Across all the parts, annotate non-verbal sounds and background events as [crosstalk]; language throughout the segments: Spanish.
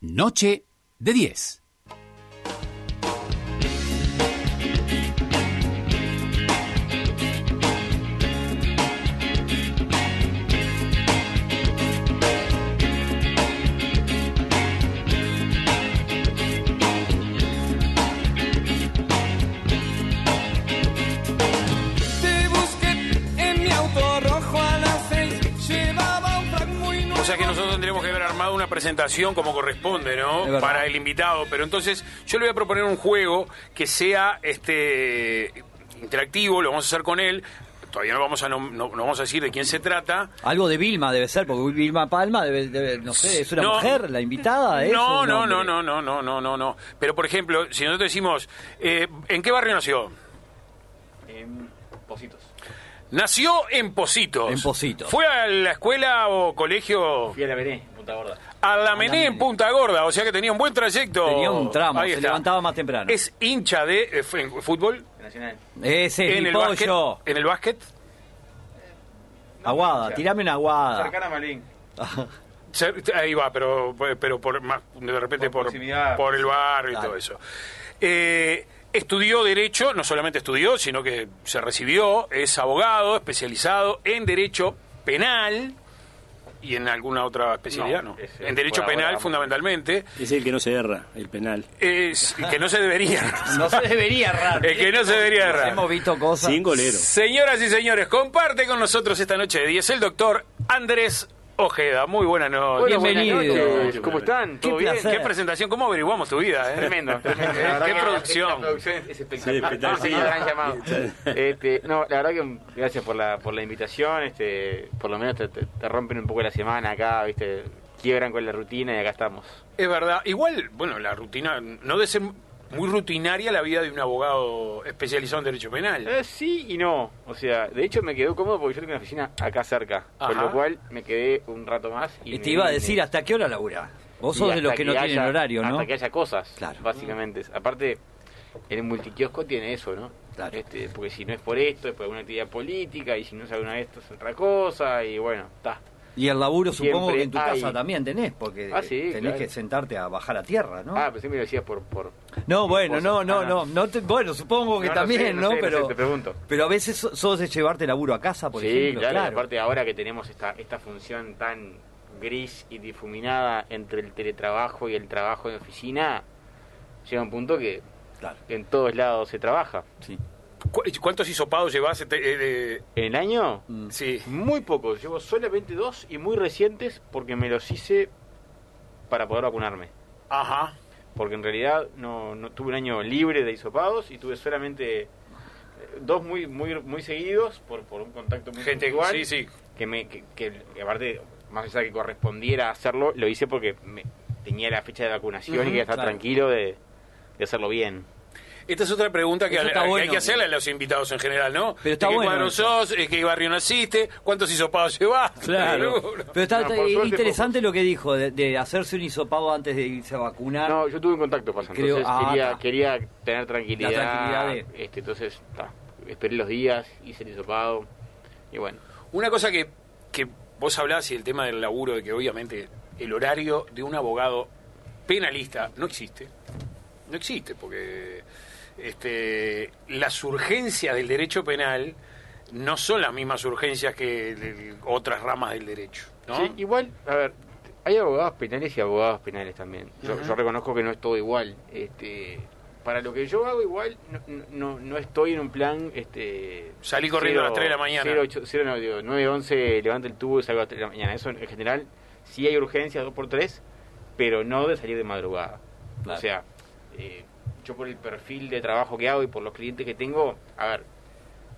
Noche de 10. Sea que nosotros tendríamos que haber armado una presentación como corresponde, ¿no? Para el invitado. Pero entonces yo le voy a proponer un juego que sea este interactivo, lo vamos a hacer con él. Todavía no vamos a no, no- no vamos a decir de quién se trata. Algo de Vilma debe ser, porque Vilma Palma debe, debe- no sé, es una No. mujer, la invitada. ¿es No, no, no, no, no, no, no, no, no. Pero por ejemplo, si nosotros decimos, eh, ¿en qué barrio nació? En Positos. Nació en Positos. En Positos. ¿Fue a la escuela o colegio? Fui a la Bené, Punta Gorda. A la Mené en Punta Gorda, o sea que tenía un buen trayecto. Tenía un tramo, Ahí se está. levantaba más temprano. Es hincha de eh, en fútbol, Nacional. Ese es en mi el básquet, pollo. en el básquet. Aguada, mucha. tirame una aguada. Cercana a Malvin. [laughs] Se- Ahí va, pero, pero por más, de repente Por por, proximidad. el barrio y Claro. todo eso. Eh, estudió Derecho, no solamente estudió, sino que se recibió, es abogado especializado en Derecho Penal y en alguna otra especialidad, ¿no? En Derecho Penal, ahora. fundamentalmente. Es el que no se erra, el penal. Es que no se debería. No se debería errar. El que no se debería errar. Hemos visto cosas. Sin golero. Señoras y señores, comparte con nosotros esta noche de 10 el doctor Andrés Ojeda. Muy buenas noches. Hola, Bienvenido. buenas noches. ¿Cómo están? Qué ¿Todo bien? placer. Qué presentación, cómo averiguamos tu vida, ¿eh? Tremendo, [laughs] tremendo. Qué producción. La producción es, es espectacular. Sí, espectacular. Sí, gran llamado. Este, no, la verdad que gracias por la, por la invitación. Este, por lo menos te, te- te rompen un poco la semana acá, viste, quiebran con la rutina y acá estamos. Es verdad. Igual, bueno, la rutina, no debe ser muy rutinaria la vida de un abogado especializado en Derecho Penal. Eh, sí y no. O sea, de hecho me quedó cómodo porque yo tengo una oficina acá cerca. Con Ajá. lo cual me quedé un rato más. Y, te iba a decir hasta qué hora laburás. Vos sos de los que no tienen haya- horario, ¿no? Hasta que haya cosas, Claro. básicamente. Aparte, el multiquiosco tiene eso, ¿no? Claro. Este, porque si no es por esto, es por una actividad política, y si no es alguna de esto es otra cosa, y bueno, está. Y el laburo supongo que en tu hay. casa también tenés, porque Ah, sí, tenés claro. que sentarte a bajar a tierra, ¿no? Ah, pensé que me lo decías por... por no, bueno, cosas. no, no, Ah, no, no te- bueno, supongo que No, no también, sé, ¿no? no sé, no pero, sé, te pregunto. pero a veces so- sos de llevarte laburo a casa, por sí, ejemplo, claro, claro. y aparte ahora que tenemos esta, esta función tan gris y difuminada entre el teletrabajo y el trabajo en oficina, llega un punto que Claro, en todos lados se trabaja. sí. ¿Cu- ¿Cuántos hisopados llevas? este, eh, de- En el año, Mm. Sí. Muy pocos, llevo solamente dos y muy recientes porque me los hice para poder vacunarme. Ajá. Porque en realidad no, no tuve un año libre de hisopados y tuve solamente eh, dos muy muy muy seguidos por, por un contacto muy Gente, puntual sí, sí. que me que, que- que aparte más allá de que correspondiera hacerlo lo hice porque me, tenía la fecha de vacunación Ujú, y quería estar claro. tranquilo de, de hacerlo bien. Esta es otra pregunta que, hay bueno. que hacerle a los invitados en general, ¿no? Pero está ¿De qué bueno cuadro eso. sos? ¿En qué barrio naciste? ¿Cuántos hisopados llevas? [laughs] Claro. Pero está No, suerte interesante lo que dijo, de, de hacerse un hisopado antes de irse a vacunar. No, yo tuve un contacto pasando, Creo- entonces ah, quería, quería tener tranquilidad. La tranquilidad de- este, entonces, ta, esperé los días, hice el hisopado y bueno. Una cosa que, que vos hablás y el tema del laburo, de que obviamente el horario de un abogado penalista no existe. No existe, porque este, las urgencias del derecho penal no son las mismas urgencias que de- otras ramas del derecho. ¿no? Sí, igual, a ver, hay abogados penales y abogados penales también. Yo, Ujú. yo reconozco que no es todo igual. Este, para lo que yo hago igual, no, no, no estoy en un plan... Este, Salí corriendo a las 3 de la mañana. 0, 8, 0, no, digo, 9, 11, levanta el tubo y salgo a las 3 de la mañana. Eso en general, sí hay urgencias 2 por 3 pero no de salir de madrugada. Claro. O sea, eh, yo por el perfil de trabajo que hago y por los clientes que tengo, a ver,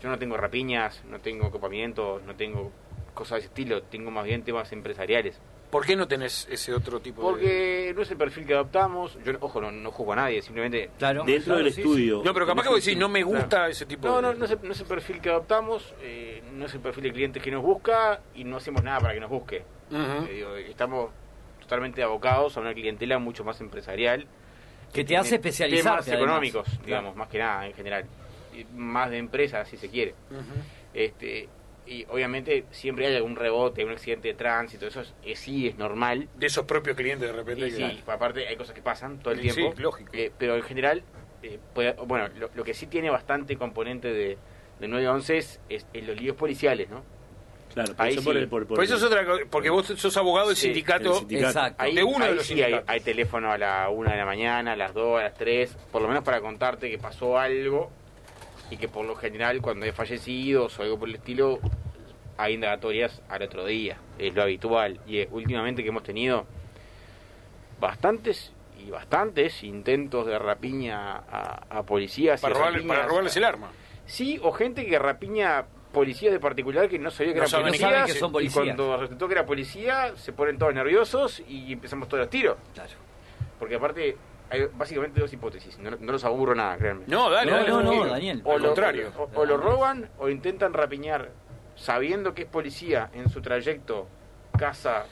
yo no tengo rapiñas, no tengo ocupamientos, no tengo cosas de ese estilo, tengo más bien temas empresariales. ¿Por qué no tenés ese otro tipo de...? Porque no es el perfil que adoptamos, yo, ojo, no, no juzgo a nadie, simplemente... Claro. Dentro claro, del sí, estudio. No, pero capaz que vos decís, no me gusta Claro. ese tipo No, de... no, no es, el, no es el perfil que adoptamos, eh, no es el perfil de cliente que nos busca y no hacemos nada para que nos busque. Eh, digo, estamos totalmente abocados a una clientela mucho más empresarial. Que te hace especializarte, Temas además. económicos, Claro. digamos, más que nada en general. Y más de empresas, si se quiere. Este, y obviamente siempre hay algún rebote, un accidente de tránsito, eso es, eh, sí es normal. De esos propios clientes de repente. Y sí, aparte hay cosas que pasan todo el Sí, tiempo. sí, lógico. Eh, pero en general, eh, puede- bueno, lo, lo que sí tiene bastante componente de, de 911 es, es, es los líos policiales, ¿no? Claro, por Ahí eso por sí. el, por, por Por eso es otra cosa, porque vos sos abogado del Sí, sindicato. Exacto. Ahí, De uno de los sí hay, teléfono a la una de la mañana, a las 2, a las 3, por lo menos para contarte que pasó algo y que por lo general cuando hay fallecidos o algo por el estilo hay indagatorias al otro día, es lo habitual. Y eh, últimamente que hemos tenido bastantes y bastantes intentos de rapiña a, a policías y Para, robarle- rapiñas para robarles el arma. Sí, o gente que rapiña policías de particular que no sabía que No eran saben policías, saben que son y cuando resultó que era policía se ponen todos nerviosos y empezamos todos los tiros. Claro. Porque aparte hay básicamente dos hipótesis, no, no los aburro nada, créanme. No, dale, No, dale. no, no, tranquilo. Daniel. o Al lo, contrario. o, o lo roban o intentan rapiñar sabiendo que es policía en su trayecto casa,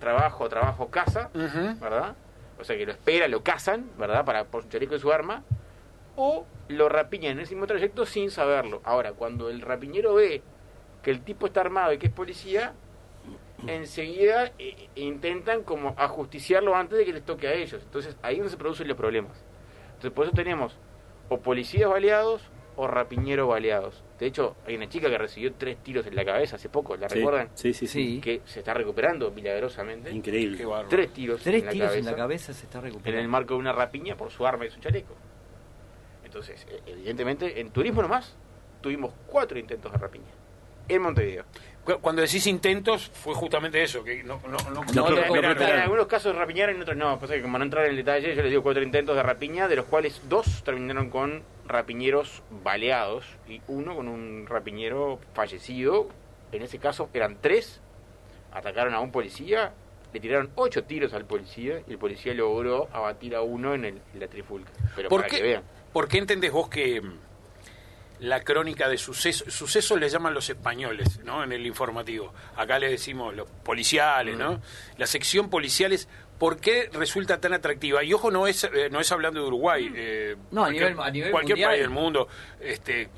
trabajo, trabajo, casa. ¿verdad? O sea que lo espera, lo cazan, ¿verdad? Para por su chaleco y su arma. O lo rapiñan en ese mismo trayecto sin saberlo. Ahora, cuando el rapiñero ve que el tipo está armado y que es policía, enseguida eh, intentan como ajusticiarlo antes de que les toque a ellos. Entonces ahí es donde se producen los problemas. Entonces por eso tenemos o policías baleados o rapiñeros baleados. De hecho, hay una chica que recibió tres tiros en la cabeza hace poco, ¿la Sí, recuerdan? Sí, sí, sí. Que se está recuperando milagrosamente. Increíble. Qué. Tres tiros, Tres en, la tiros cabeza, en la cabeza se está en recuperando. el marco de una rapiña por su arma y su chaleco. Entonces, eh, evidentemente, en turismo nomás tuvimos cuatro intentos de rapiña en Montevideo. Cu- Cuando decís intentos, fue justamente eso, que no, no, no, No, en algunos casos rapiñaron, en otros no. Pasa que como no entrar en el detalle, yo les digo cuatro intentos de rapiña, de los cuales dos terminaron con rapiñeros baleados y uno con un rapiñero fallecido. En ese caso eran tres. Atacaron a un policía, le tiraron ocho tiros al policía y el policía logró abatir a uno en, el, en la trifulca. Pero ¿Por para qué, que vean. ¿Por qué entendés vos que mm, la crónica de sucesos, sucesos le llaman los españoles, ¿no? En el informativo. Acá le decimos los policiales, Mm. ¿no? La sección policiales, ¿por qué resulta tan atractiva? Y ojo, no es, eh, no es hablando de Uruguay. eh, No, a nivel- a nivel Cualquier mundial. país del mundo, este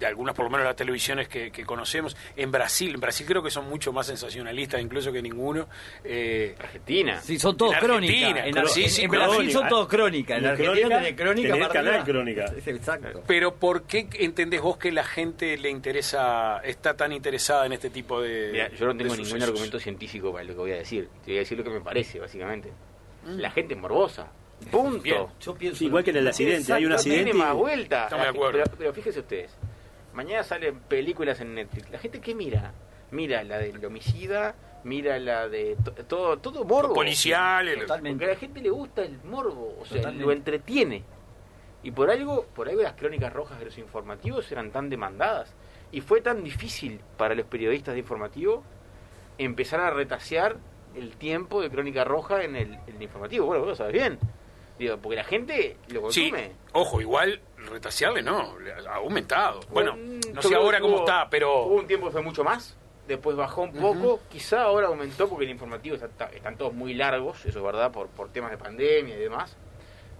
de algunas por lo menos las televisiones que, que conocemos en Brasil en Brasil creo que son mucho más sensacionalistas incluso que ninguno eh, Argentina. Sí, son todos En crónicas. Argentina, En, Ar- sí, en- sí, en Brasil crónica. son todos crónicas. En Argentina crónica, tenés crónica. tenés canal crónica. Exacto. Pero ¿por qué entendés vos que la gente le interesa, está tan interesada en este tipo de Mira, yo no tengo ningún sucesos? argumento científico para lo que voy a decir. Te voy a decir lo que me parece, básicamente. Mm. La gente es morbosa. Punto. Bien. Yo pienso. Sí, igual que en el accidente, hay un accidente. Tiene y- más vuelta. Estamos de La- acuerdo. Pero, pero fíjense ustedes. Mañana salen películas en Netflix. ¿La gente qué mira? Mira la del homicida, mira la de to- todo, todo morbo. policiales Totalmente. Porque a la gente le gusta el morbo, o sea, Totalmente. lo entretiene. Y por algo, por algo las crónicas rojas de los informativos eran tan demandadas. Y fue tan difícil para los periodistas de informativo empezar a retasear el tiempo de crónica roja en el, en el informativo. Bueno, vos lo sabes bien. Digo, porque la gente lo Sí, consume. ojo, igual retasearle no, ha aumentado. Bueno, Mm, no sé ahora cómo hubo- está, Hubo pero un tiempo que fue mucho más, después bajó un poco, quizá ahora aumentó porque el informativo está- está- están todos muy largos, eso es verdad, por, por temas de pandemia y demás.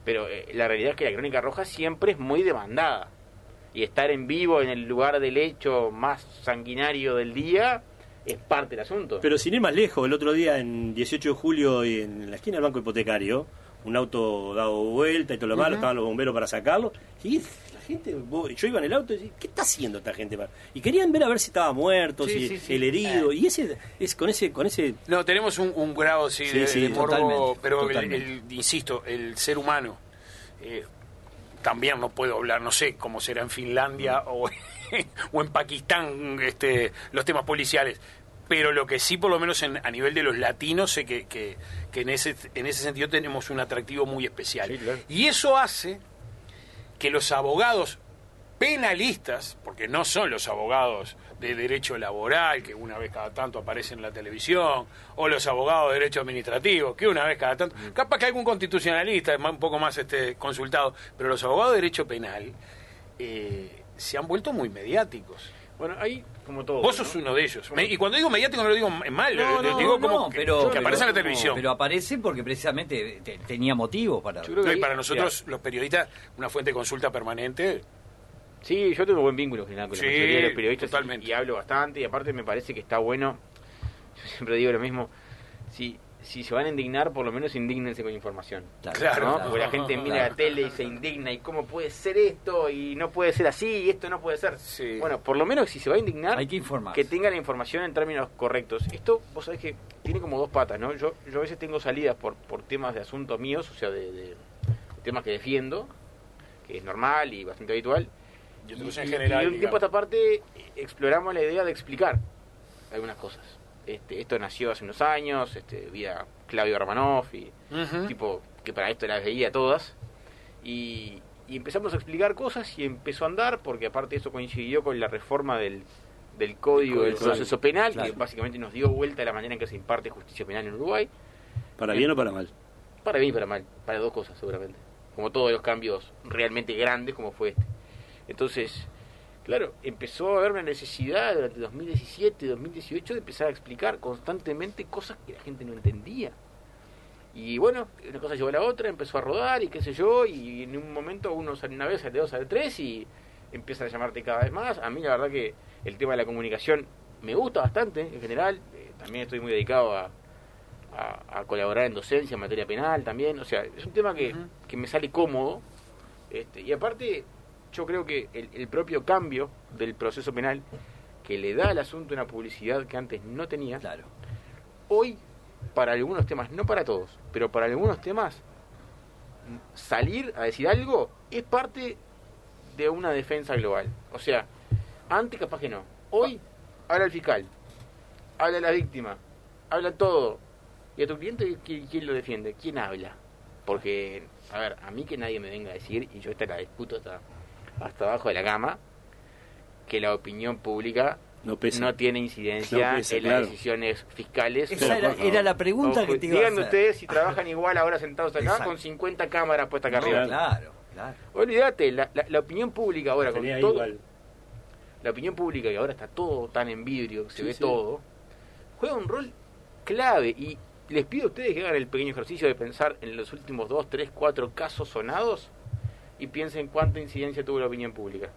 Pero eh, la realidad es que la crónica roja siempre es muy demandada. Y estar en vivo en el lugar del hecho más sanguinario del día es parte del asunto. Pero sin ir más lejos, el otro día en 18 de julio y en la esquina del banco hipotecario, un auto dado vuelta y todo lo malo, estaban los bomberos para sacarlo. Y la gente, yo iba en el auto y decía, ¿qué está haciendo esta gente? Y querían ver a ver si estaba muerto, Sí, si sí, sí. el herido. Y ese es con ese con ese no, tenemos un, un grado sí, Sí, de, de morbo, totalmente, pero el- totalmente. el- insisto, el ser humano eh, también no puedo hablar, no sé cómo será en Finlandia o, [laughs] o en Pakistán este, los temas policiales. Pero lo que sí, por lo menos en- a nivel de los latinos, sé que, que, que en, ese, en ese sentido tenemos un atractivo muy especial. Sí, claro. Y eso hace que los abogados penalistas, porque no son los abogados de derecho laboral, que una vez cada tanto aparecen en la televisión, o los abogados de derecho administrativo, que una vez cada tanto, capaz que algún constitucionalista es un poco más este consultado, pero los abogados de derecho penal eh, se han vuelto muy mediáticos. Bueno, ahí, como todo. Vos sos ¿no? uno de ellos. Me- y cuando digo mediático no lo digo en mal, No, lo- lo no, digo no, como que, pero- que aparece en la televisión. Pero aparece porque precisamente te- tenía motivo para. Yo creo No, y ahí- para nosotros, los periodistas, una fuente de consulta permanente Sí, yo tengo buen vínculo en general con Sí, la mayoría de los periodistas totalmente. y, y hablo bastante y aparte me parece que está bueno, [laughs] yo siempre digo lo mismo, si, si se van a indignar, por lo menos indignense con información. Claro. ¿no? Porque la gente mira la tele y se indigna y cómo puede ser esto y no puede ser así y esto no puede ser. Sí. Bueno, por lo menos si se va a indignar, Hay que informar. que tenga la información en términos correctos. Esto, vos sabés que tiene como dos patas, ¿no? Yo, yo a veces tengo salidas por, por temas de asuntos míos, o sea, de, de- temas que defiendo, que es normal y bastante habitual. Y en Y- general, y de un tiempo a esta parte eh, exploramos la idea de explicar algunas cosas. Este, esto nació hace unos años, este, vía Claudio Romanoff y tipo que para esto las veía todas. Y, y empezamos a explicar cosas y empezó a andar, porque aparte eso coincidió con la reforma del, del Código del Proceso Penal, claro. que básicamente nos dio vuelta a la manera en que se imparte justicia penal en Uruguay. ¿Para bien o para mal? Para bien y para mal, para dos cosas seguramente. Como todos los cambios realmente grandes como fue este. Entonces, claro, empezó a haber una necesidad durante 2017, 2018 de empezar a explicar constantemente cosas que la gente no entendía. Y bueno, una cosa llevó a la otra, empezó a rodar y qué sé yo, y en un momento uno sale una vez, sale dos, sale tres y empiezan a llamarte cada vez más. A mí la verdad que el tema de la comunicación me gusta bastante en general, eh, también estoy muy dedicado a, a, a colaborar en docencia, en materia penal también, o sea, es un tema que, que me sale cómodo. Este, y aparte, yo creo que el, el propio cambio del proceso penal que le da al asunto una publicidad que antes no tenía, Claro. hoy para algunos temas, no para todos, pero para algunos temas, salir a decir algo es parte de una defensa global. O sea, antes capaz que no. Hoy habla el fiscal, habla la víctima, habla todo. ¿Y a tu cliente qui- quién lo defiende? ¿Quién habla? Porque, a ver, a mí que nadie me venga a decir, y yo esta la discuto hasta, hasta abajo de la cama, que la opinión pública No pesa. no tiene incidencia No pesa, en claro. las decisiones fiscales. Esa era, la pregunta O- que te iba a hacer. ustedes si trabajan igual ahora sentados acá Exacto. con 50 cámaras puestas acá No, arriba. claro, claro. Olvídate, la, la- la opinión pública ahora con todo, igual. la opinión pública que ahora está todo tan en vidrio, que se Sí, ve sí. todo, juega un rol clave y les pido a ustedes que hagan el pequeño ejercicio de pensar en los últimos 2, 3, 4 casos sonados y piensen cuánta incidencia tuvo la opinión pública.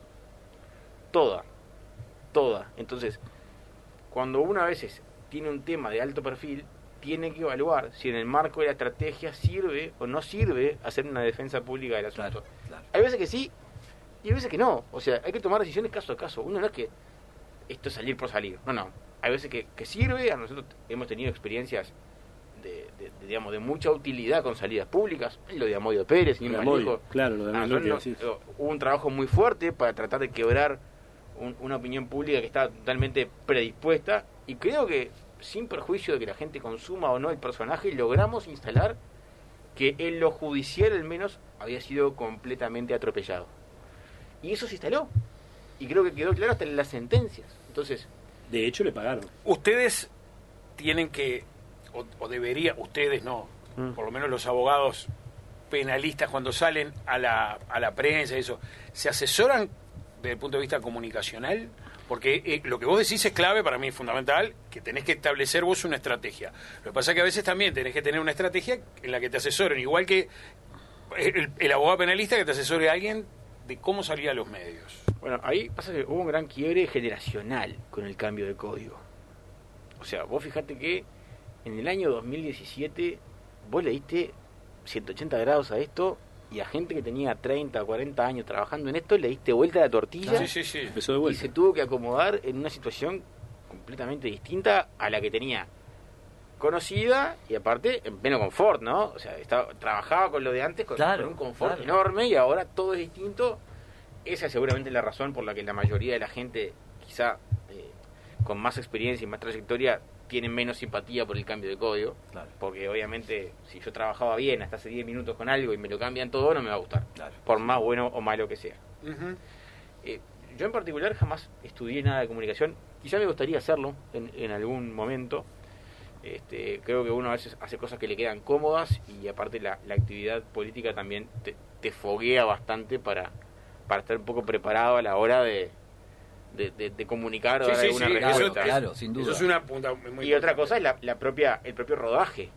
Toda, toda. Entonces, cuando uno a veces tiene un tema de alto perfil, tiene que evaluar si en el marco de la estrategia sirve o no sirve hacer una defensa pública del asunto. Claro, claro. Hay veces que sí y hay veces que no. O sea, hay que tomar decisiones caso a caso. Uno no es que esto es salir por salir. No, no. Hay veces que, que sirve. A nosotros hemos tenido experiencias de, de- de, digamos, de mucha utilidad con salidas públicas. Lo de Amodio Pérez, más Amodio, claro, lo de Amodio, eh, hubo un trabajo muy fuerte para tratar de quebrar un- una opinión pública que estaba totalmente predispuesta. Y creo que, sin perjuicio de que la gente consuma o no el personaje, logramos instalar que en lo judicial al menos había sido completamente atropellado. Y eso se instaló. Y creo que quedó claro hasta en las sentencias. Entonces, De hecho, le pagaron. Ustedes tienen que, o, o debería, ustedes no, Mm. por lo menos los abogados penalistas cuando salen a la, a la prensa y eso, ¿se asesoran desde el punto de vista comunicacional? Porque eh, lo que vos decís es clave, para mí fundamental, que tenés que establecer vos una estrategia. Lo que pasa es que a veces también tenés que tener una estrategia en la que te asesoren, igual que el, el abogado penalista que te asesore a alguien de cómo salir a los medios. bueno, ahí pasa que hubo un gran quiebre generacional con el cambio de código. O sea, vos fijate que en el año 2017 vos le diste 180 grados a esto y a gente que tenía 30 o 40 años trabajando en esto le diste vuelta a la tortilla. Sí, sí, sí. Empezó de y se tuvo que acomodar en una situación completamente distinta a la que tenía conocida y aparte en pleno confort, ¿no? O sea, estaba, trabajaba con lo de antes con, Claro, con un confort claro. enorme y ahora todo es distinto. Esa es seguramente la razón por la que la mayoría de la gente, quizá eh, con más experiencia y más trayectoria, tiene menos simpatía por el cambio de código. Claro. Porque obviamente si yo trabajaba bien hasta hace 10 minutos con algo y me lo cambian todo, no me va a gustar. Claro. Por más bueno o malo que sea. Eh, yo en particular jamás estudié nada de comunicación. Quizá me gustaría hacerlo en, en algún momento. Este, creo que uno a veces hace cosas que le quedan cómodas y aparte la, la actividad política también te, te foguea bastante para, para estar un poco preparado a la hora de, de, de- de comunicar o Sí, dar sí, alguna sí, respuesta. eso, Claro, sin duda. Eso es una punta muy Y otra cosa es la, la propia, el propio rodaje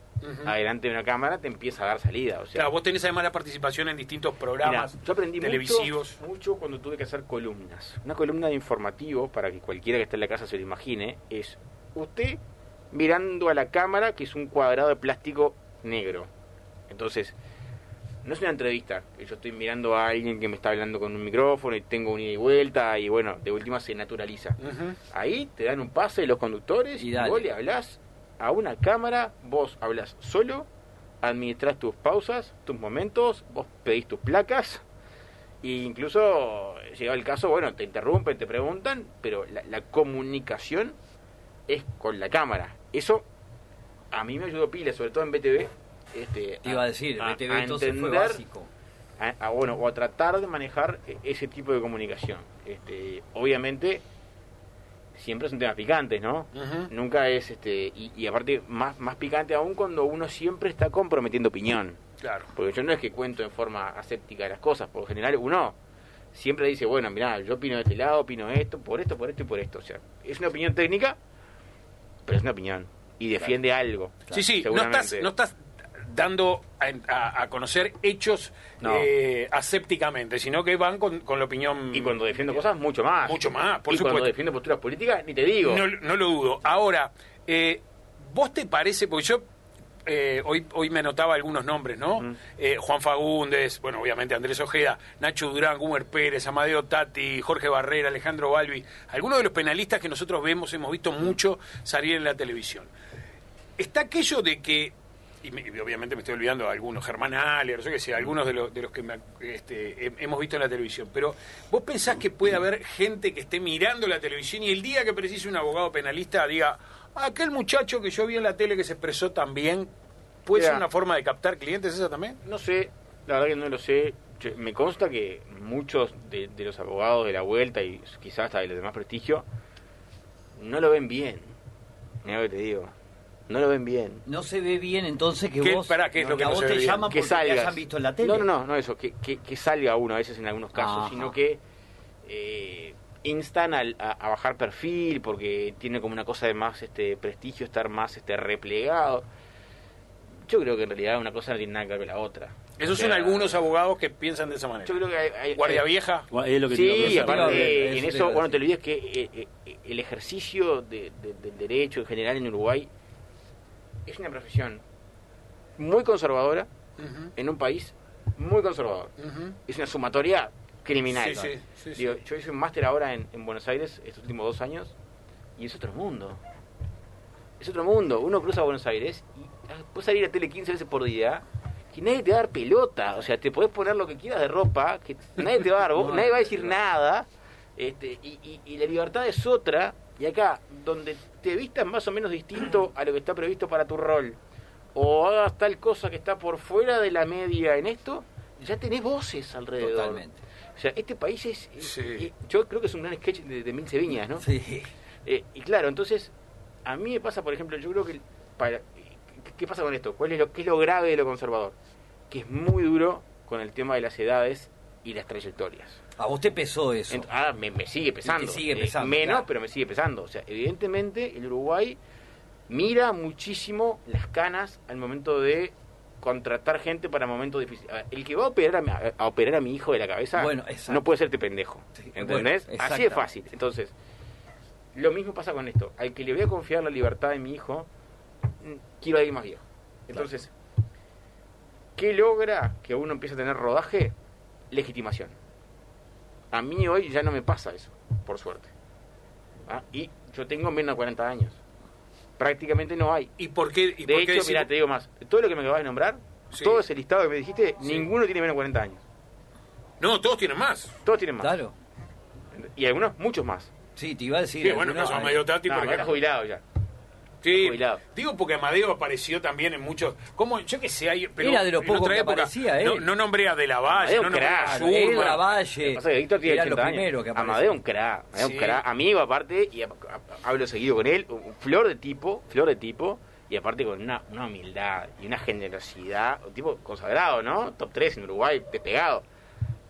adelante de una cámara te empieza a dar salida. O sea, Claro, vos tenés además la participación en distintos programas Mirá, yo aprendí televisivos. Mucho, mucho cuando tuve que hacer columnas. Una columna de informativo, para que cualquiera que esté en la casa se lo imagine, es usted mirando a la cámara, que es un cuadrado de plástico negro. Entonces, no es una entrevista, yo estoy mirando a alguien que me está hablando con un micrófono y tengo un ida y vuelta y bueno, de última se naturaliza. Ahí te dan un pase los conductores Y y, vos le hablás a una cámara, vos hablas solo, administrás tus pausas, tus momentos, vos pedís tus placas e incluso llegado el caso, bueno, te interrumpen, te preguntan, pero la, la comunicación es con la cámara. Eso a mí me ayudó pila, sobre todo en BTV. Este, Te iba a decir, a- BTV a entonces fue entender básico. a, a, bueno, o a tratar de manejar e- ese tipo de comunicación. Este, obviamente, siempre son temas picantes, ¿no? Nunca es, este, y, y aparte, más, más picante aún cuando uno siempre está comprometiendo opinión. Claro. Porque yo no es que cuento en forma aséptica las cosas, por lo general uno siempre dice, bueno, mirá, yo opino de este lado, opino esto, por esto, por esto y por esto. O sea, es una opinión técnica, pero es una opinión. Y defiende algo. Sí, sí, no seguramente. estás, no estás dando a, conocer hechos No. eh, asépticamente, sino que van con, con la opinión. Y cuando defiendo cosas, mucho más. Mucho más, por y cuando supuesto. defiendo posturas políticas, ni te digo. No, no lo dudo. Ahora, eh, ¿vos te parece? Porque yo eh, hoy, hoy me anotaba algunos nombres, ¿no? Eh, Juan Fagundes, bueno, obviamente Andrés Ojeda, Nacho Durán, Gumer Pérez, Amadeo Tati, Jorge Barrera, Alejandro Balbi, algunos de los penalistas que nosotros vemos, hemos visto mucho salir en la televisión. Está aquello de que, y, me- y obviamente me estoy olvidando de algunos, Germán Aller, yo qué sé, algunos de los, de los que me- este, he- hemos visto en la televisión, pero vos pensás que puede haber gente que esté mirando la televisión y el día que precise un abogado penalista diga, aquel muchacho que yo vi en la tele que se expresó tan bien, ¿puede Mira. ser una forma de captar clientes esa también? No sé, la verdad que no lo sé. Yo- Me consta que muchos de, de los abogados de la vuelta y quizás hasta de los demás prestigio no lo ven bien. Mira lo que te digo. No lo ven bien. No se ve bien entonces que ¿Qué- vos, pará, qué es lo que a no vos se te llaman que porque te salgas. hayan visto en la tele. No, no, no, no eso, que, que, que salga uno a veces en algunos casos, Ajá. sino que eh, instan al- a, a bajar perfil porque tiene como una cosa de más este prestigio estar más este replegado. Yo creo que en realidad una cosa no tiene nada que ver con la otra. Esos O sea, son algunos abogados que piensan de esa manera. Yo creo que hay, hay- Guardia hay- Vieja, Es lo que Sí, aparte en eso bueno, te olvides que eh, eh, el ejercicio de- de- del derecho en general en Uruguay es una profesión muy conservadora en un país muy conservador. ujú. Es una sumatoria criminal. Sí, sí, sí, sí. Digo, Yo hice un máster ahora en, en Buenos Aires estos últimos dos años y es otro mundo. Es otro mundo. Uno cruza Buenos Aires y ah, puedes salir a tele 15 veces por día que nadie te va a dar pelota. O sea, te podés poner lo que quieras de ropa, que nadie te va a dar, No, nadie va a decir no. nada. Este, y, y- y la libertad es otra. Y acá, donde te vistas más o menos distinto a lo que está previsto para tu rol, o hagas tal cosa que está por fuera de la media en esto, ya tenés voces alrededor. Totalmente. O sea, este país es... Sí. eh, yo creo que es un gran sketch de, de Mil Viñas, ¿no? Sí. Eh, y claro, entonces, a mí me pasa, por ejemplo, yo creo que... Para, ¿qué, qué pasa con esto? ¿Cuál es lo, ¿Qué es lo grave de lo conservador? Que es muy duro con el tema de las edades y las trayectorias. A vos te pesó eso. Ent- ah, me, me sigue pesando. Te sigue Eh, pesando, menos, claro. pero me sigue pesando. O sea, evidentemente el Uruguay mira muchísimo las canas al momento de contratar gente para momentos difíciles. Ver, El que va a operar a, mi- a- operar a mi hijo de la cabeza Bueno, no puede serte pendejo. Sí, ¿Entendés? bueno, Así exactamente. fácil. Entonces, lo mismo pasa con esto. Al que le voy a confiar la libertad de mi hijo, mm, quiero a alguien más viejo. Entonces, ¿qué logra que uno empiece a tener rodaje? Legitimación. A mí hoy ya no me pasa eso, por suerte. ¿Ah? Y yo tengo menos de 40 años. Prácticamente no hay. ¿Y por qué? Y De por qué hecho, decir- mira, te digo más. Todo lo que me acabas de nombrar, Sí. todo ese listado que me dijiste, Sí. ninguno tiene menos de 40 años. No, todos tienen más. Todos tienen más. Claro. Y algunos, muchos más. Sí, te iba a decir. Sí, bueno, caso No, está jubilado ya. Sí, jubilado. digo porque Amadeo apareció también en muchos. Como yo que sé, hay, pero Era de los en pocos otra que época, aparecía, No, él. no nombré a De la Valle, Amadeo no nombré a crack, Schurman. la Valle. pasa es que Víctor tiene era 80 lo años. primero que. Amadeo un crack, Amadeo Sí. un crack, amigo aparte, y hablo seguido con él, un flor de tipo, flor de tipo, y aparte con una, una humildad y una generosidad, un tipo consagrado, ¿no? Top 3 en Uruguay, despegado.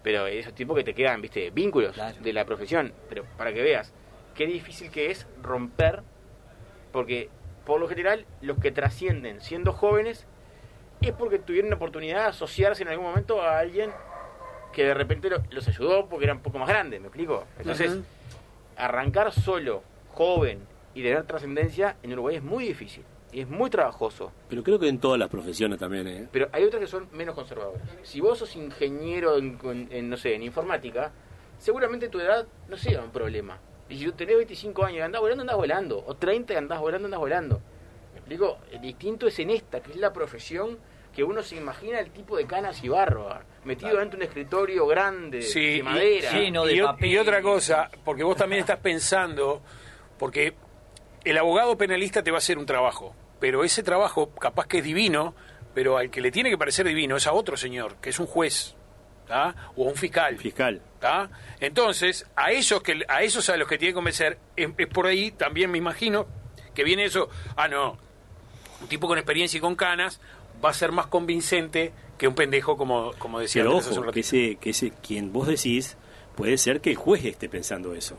Pero esos tipos que te quedan, viste, vínculos Claro. de la profesión. Pero para que veas, qué difícil que es romper, porque por lo general, los que trascienden siendo jóvenes es porque tuvieron la oportunidad de asociarse en algún momento a alguien que de repente lo- los ayudó porque eran un poco más grandes, ¿me explico? Entonces, arrancar solo, joven y tener trascendencia en Uruguay es muy difícil y es muy trabajoso. Pero creo que en todas las profesiones también, ¿eh? Pero hay otras que son menos conservadoras. Si vos sos ingeniero en, en- en, no sé, en informática, seguramente tu edad no sea un problema. Y si tú tenés 25 años y andás volando, andás volando. O 30 y andás volando, andás volando. ¿Me explico? El distinto es en esta, que es la profesión que uno se imagina el tipo de canas y barba, metido dentro de un escritorio grande, Sí, de y- madera. sí, no de y, papel. y otra cosa, porque vos también estás pensando, porque el abogado penalista te va a hacer un trabajo, pero ese trabajo capaz que es divino, pero al que le tiene que parecer divino es a otro señor, que es un juez, ¿tá? o un fiscal. Fiscal. ¿Tá? Entonces, a esos que a esos a los que tiene que convencer, es, es por ahí también me imagino que viene eso, ah no, un tipo con experiencia y con canas va a ser más convincente que un pendejo como, como decía Pero hace un que ese, que ese quien vos decís, puede ser que el juez esté pensando eso.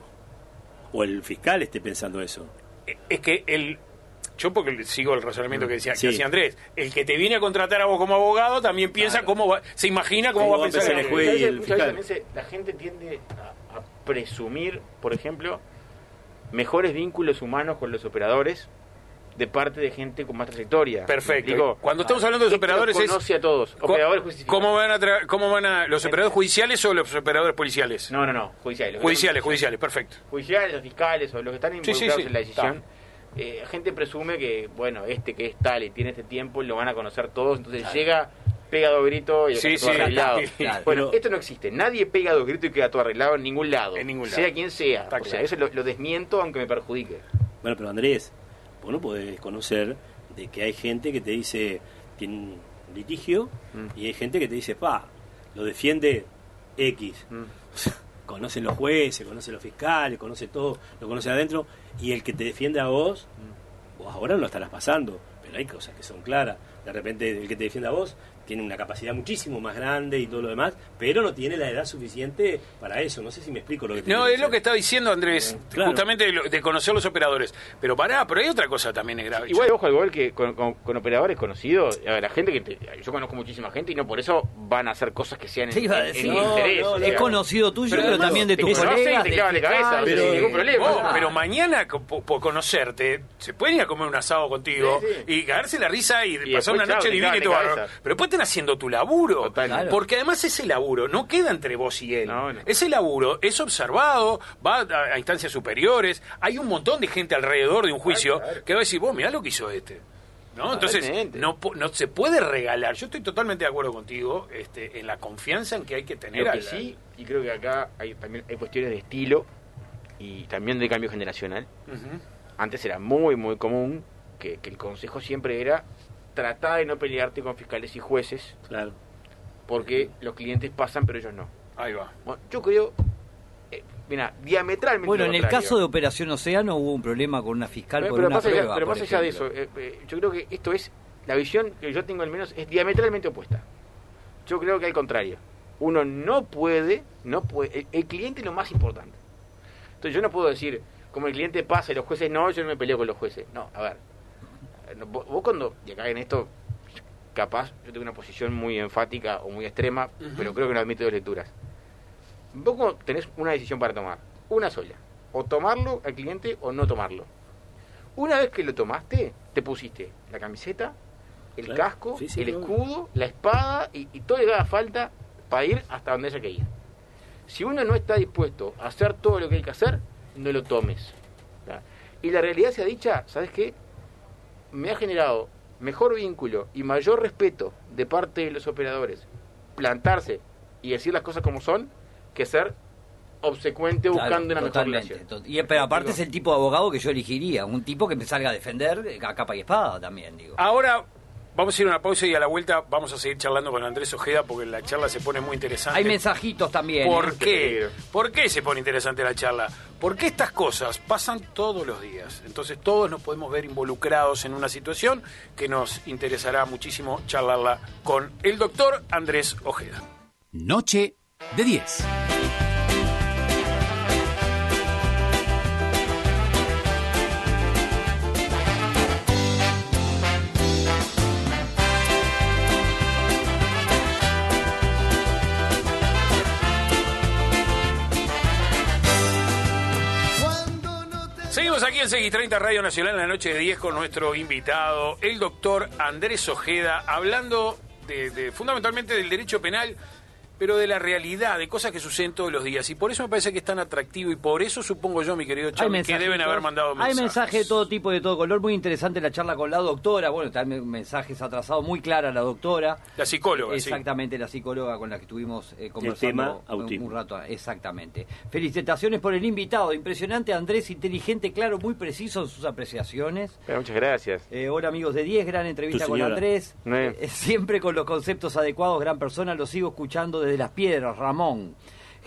O el fiscal esté pensando eso. es que el yo porque sigo el razonamiento que decía, que Sí. decía Andrés, el que te viene a contratar a vos como abogado también piensa cómo va, se imagina cómo, ¿Cómo va a pensar el el juez. y el fiscal. se- la gente tiende a, a presumir, por ejemplo, mejores vínculos humanos con los operadores de parte de gente con más trayectoria. ¿Me Perfecto. explico? Cuando estamos hablando de los Este los operadores es conoce a todos. Operadores. ¿Cómo van a tra- cómo van a los operadores judiciales o los operadores policiales? No, no, no, judiciales. judiciales, judiciales, perfecto. Judiciales, los fiscales o los que están involucrados sí, sí. en la decisión. Eh, gente presume que, bueno, este que es tal y tiene este tiempo, lo van a conocer todos, entonces llega, pega dos gritos y Sí, queda todo sí. arreglado. [laughs] Claro. Bueno, Pero- esto no existe. Nadie pega dos gritos y queda todo arreglado en ningún lado. En ningún Sea lado. quien sea. Está O sea, eso lo, lo desmiento aunque me perjudique. Bueno, pero Andrés, vos no podés conocer de que hay gente que te dice, tiene un litigio, Mm. y hay gente que te dice, pa, lo defiende X. Mm. [laughs] Conoce los jueces, conoce los fiscales, conoce todo, lo conoce adentro, y el que te defiende a vos, vos ahora no lo estarás pasando, pero hay cosas que son claras. De repente el que te defiende a vos tiene una capacidad muchísimo más grande y todo lo demás, pero no tiene la edad suficiente para eso. No sé si me explico lo que te No, es lo que está diciendo Andrés, Claro. justamente de, lo- de conocer los operadores. Pero pará, pero hay otra cosa también es grave. Igual, ojo al gol que con, con- con operadores conocidos, a ver, la gente que te- yo conozco muchísima gente y no por eso van a hacer cosas que sean en, Te iba a en decir. No, interés. no, o no, sea, Es conocido tuyo, Pero pero, además, también de te y colegas. te de clavan la cabeza, pero sin ningún problema. Ah. pero mañana por, conocerte, se pueden ir a comer un asado contigo Sí, sí. y cagarse la risa y, Y pasar una noche te divina y todo. de. Pero después están haciendo tu laburo. Porque además ese laburo no queda entre vos y él. No, no. Ese laburo es observado, va a, a instancias superiores. Hay un montón de gente alrededor de un juicio claro. que va a decir, vos mirá lo que hizo este. ¿No? Entonces, no, se puede regalar. Yo estoy totalmente de acuerdo contigo este, en la confianza en que hay que tener. Lo que sí, y creo que acá hay también hay cuestiones de estilo y también de cambio generacional. Antes era muy, muy común que, que el consejo siempre era tratar de no pelearte con fiscales y jueces Claro. porque los clientes pasan pero ellos no. Ahí va. Bueno, yo creo, eh, mira, diametralmente Bueno, en el caso de Operación Océano hubo un problema con una fiscal Pero, por pero una más allá, prueba. pero por más allá de eso, eh, eh, yo creo que esto es, la visión que yo tengo al menos es diametralmente opuesta. Yo creo que al contrario. Uno no puede, no puede, el, el cliente es lo más importante. Entonces yo no puedo decir, como el cliente pasa y los jueces no, yo no me peleo con los jueces. No, a ver, vos, vos cuando, y acá en esto, capaz, yo tengo una posición muy enfática o muy extrema, pero creo que no admite dos lecturas. Vos cuando tenés una decisión para tomar, una sola, o tomarlo al cliente o no tomarlo. Una vez que lo tomaste, te pusiste la camiseta, el Claro. casco, Sí, sí, el no. escudo, la espada y, y todo lo que haga falta para ir hasta donde haya que ir. Si uno no está dispuesto a hacer todo lo que hay que hacer, no lo tomes. Y la realidad sea dicha, ¿sabes qué? Me ha generado mejor vínculo y mayor respeto de parte de los operadores plantarse y decir las cosas como son que ser obsecuente Claro, buscando una mejor relación. Y, pero aparte es el tipo de abogado que yo elegiría, un tipo que me salga a defender a capa y espada también, digo. Ahora vamos a ir a una pausa y a la vuelta vamos a seguir charlando con Andrés Ojeda porque la charla se pone muy interesante. Hay mensajitos también. ¿Por ¿eh? qué? peligro. ¿Por qué se pone interesante la charla? Porque estas cosas pasan todos los días. Entonces todos nos podemos ver involucrados en una situación que nos interesará muchísimo charlarla con el doctor Andrés Ojeda. Noche de 10. Aquí en X30 Radio Nacional en la noche de 10 con nuestro invitado, el doctor Andrés Ojeda, hablando de- fundamentalmente del derecho penal, pero de la realidad, de cosas que suceden todos los días. Y por eso me parece que es tan atractivo y por eso supongo yo, mi querido Charlie, que deben haber mandado mensajes. Hay mensajes de todo tipo y de todo color. Muy interesante la charla con la doctora. Bueno, también mensajes atrasados. Muy clara la doctora. La psicóloga, sí. Exactamente, la psicóloga con la que estuvimos eh, conversando tema, un- rato. Exactamente. Felicitaciones por el invitado. Impresionante, Andrés. Inteligente, claro, muy preciso en sus apreciaciones. Pero muchas gracias. Eh, hola amigos de 10, gran entrevista con. Andrés. Eh. Eh, siempre con los conceptos adecuados, gran persona, lo sigo escuchando desde las piedras, Ramón.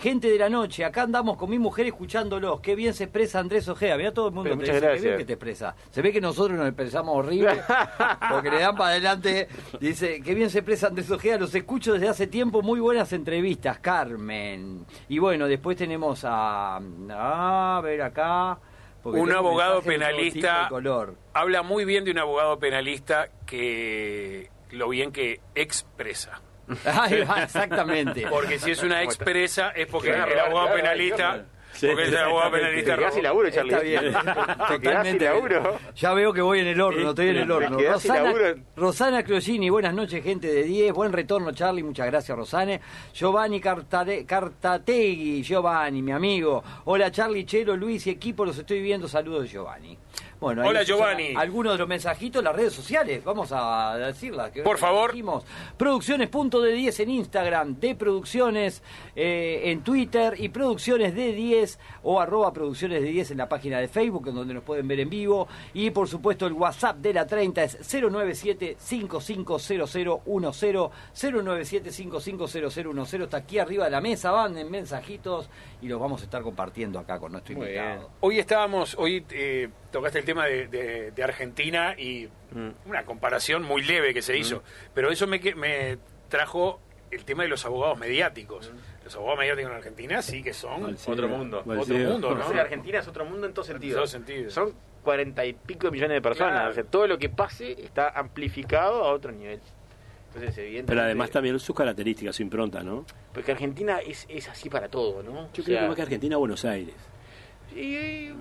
Gente de la noche, acá andamos con mi mujer escuchándolos. Qué bien se expresa Andrés Ojeda. Mirá todo el mundo Pero te muchas dice, qué bien que te expresa. Se ve que nosotros nos expresamos horrible, [laughs] porque le dan para adelante. Dice, qué bien se expresa Andrés Ojeda, los escucho desde hace tiempo, muy buenas entrevistas, Carmen. Y bueno, después tenemos a... A ver acá. Un abogado penalista color. habla muy bien de un abogado penalista que lo bien que expresa. [laughs] Ahí va, exactamente. Porque si es una expresa es porque el abogado penalista, claro. Sí, porque el abogado penalista Te quedás sin laburo, Charlie. Está bien, [laughs] Te totalmente. laburo. Ya veo que voy en el horno, estoy en el horno. Rosana. Rosana Clogini, buenas noches, gente de 10. Buen retorno, Charlie, muchas gracias, Rosane. Giovanni Cartare- Cartategui, Giovanni, mi amigo. Hola, Charlie, Chelo, Luis y equipo, los estoy viendo. Saludos, Giovanni. Bueno, ahí Hola, Giovanni. Algunos de los mensajitos, las redes sociales, vamos a decirlas. que Por favor. dijimos. Producciones punto de 10 en Instagram, de Producciones eh, en Twitter y Producciones de 10 o arroba Producciones de 10 en la página de Facebook, en donde nos pueden ver en vivo. Y por supuesto el WhatsApp de la 30 es 097-550010, 097-550010. Está aquí arriba de la mesa, van en mensajitos y los vamos a estar compartiendo acá con nuestro Muy invitado. Hoy estábamos, hoy eh, tocaste el tema de, de- de Argentina y una comparación muy leve que se hizo, pero eso me, me trajo el tema de los abogados mediáticos. Los abogados mediáticos en Argentina sí que son Otro mundo. Otro mundo, ¿no? O sea, Argentina es otro mundo en todo sentido. todo sentido. Son cuarenta y pico de millones de personas. Claro. O sea, todo lo que pase está amplificado a otro nivel. Entonces, evidentemente. Pero además también sus características, su impronta, ¿no? Porque Argentina es, es así para todo, ¿no? Yo O creo sea, que más que Argentina, Buenos Aires. Y-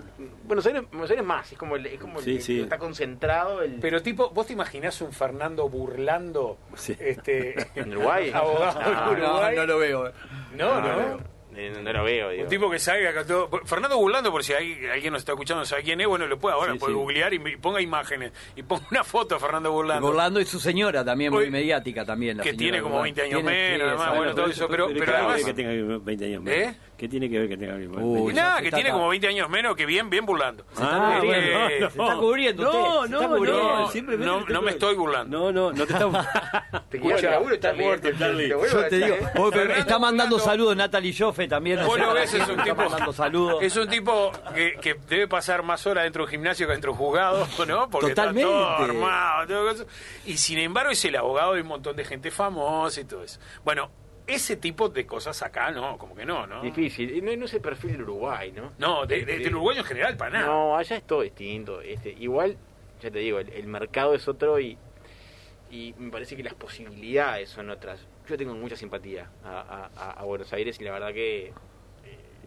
Buenos Aires, Buenos Aires más, es como, el- es como el Sí, que sí. está concentrado el. Pero tipo, ¿vos te imaginás un Fernando burlando Sí. este [laughs] ¿En Uruguay? [laughs] abogado No, en Uruguay? lo veo. No, no. no, Eh, no lo veo, digo. Un tipo que salga acá todo. Fernando Burlando, por si hay, alguien nos está escuchando, no sabe quién es, bueno, lo puede ahora, Sí, puede sí. googlear y, me- ponga imágenes. Y ponga una foto de Fernando Burlando. Orlando y su señora también, muy Hoy- mediática también. la que señora tiene como Orlando. 20 años menos, además, bueno, todo eso, pero, ¿qué pero que además. que tenga 20 años menos? ¿Eh? ¿Qué tiene que ver que tenga 20 Uy, años? Y nada, se que está tiene acá. como 20 años menos, que bien, bien burlando. Ah, Eh, bueno, eh, no, se está cubriendo usted, No, se no, está cubriendo. no, No, no- no me estoy burlando. No, no, no te estamos... [laughs] Te quedas sin Escucha, laburo, está Charlie. muerto, Charlie. Yo te digo, ¿eh? está mandando saludos Natalie Joffe también. no Vos lo ves, es un está tipo, mandando saludos. es un tipo que, que debe pasar más horas dentro de un gimnasio que dentro de un juzgado, [laughs] ¿no? Porque Totalmente. está todo armado, todo eso. Y sin embargo es el abogado de un montón de gente famosa y todo eso. Bueno, ese tipo de cosas acá no, como que no, ¿no? Difícil. Y No, no es el perfil del Uruguay, ¿no? No, de, de- del uruguayo en general, para nada. No, allá es todo distinto. Este, igual, ya te digo, el, el mercado es otro y, y me parece que las posibilidades son otras. Yo tengo mucha simpatía a, a- a- a Buenos Aires y la verdad que...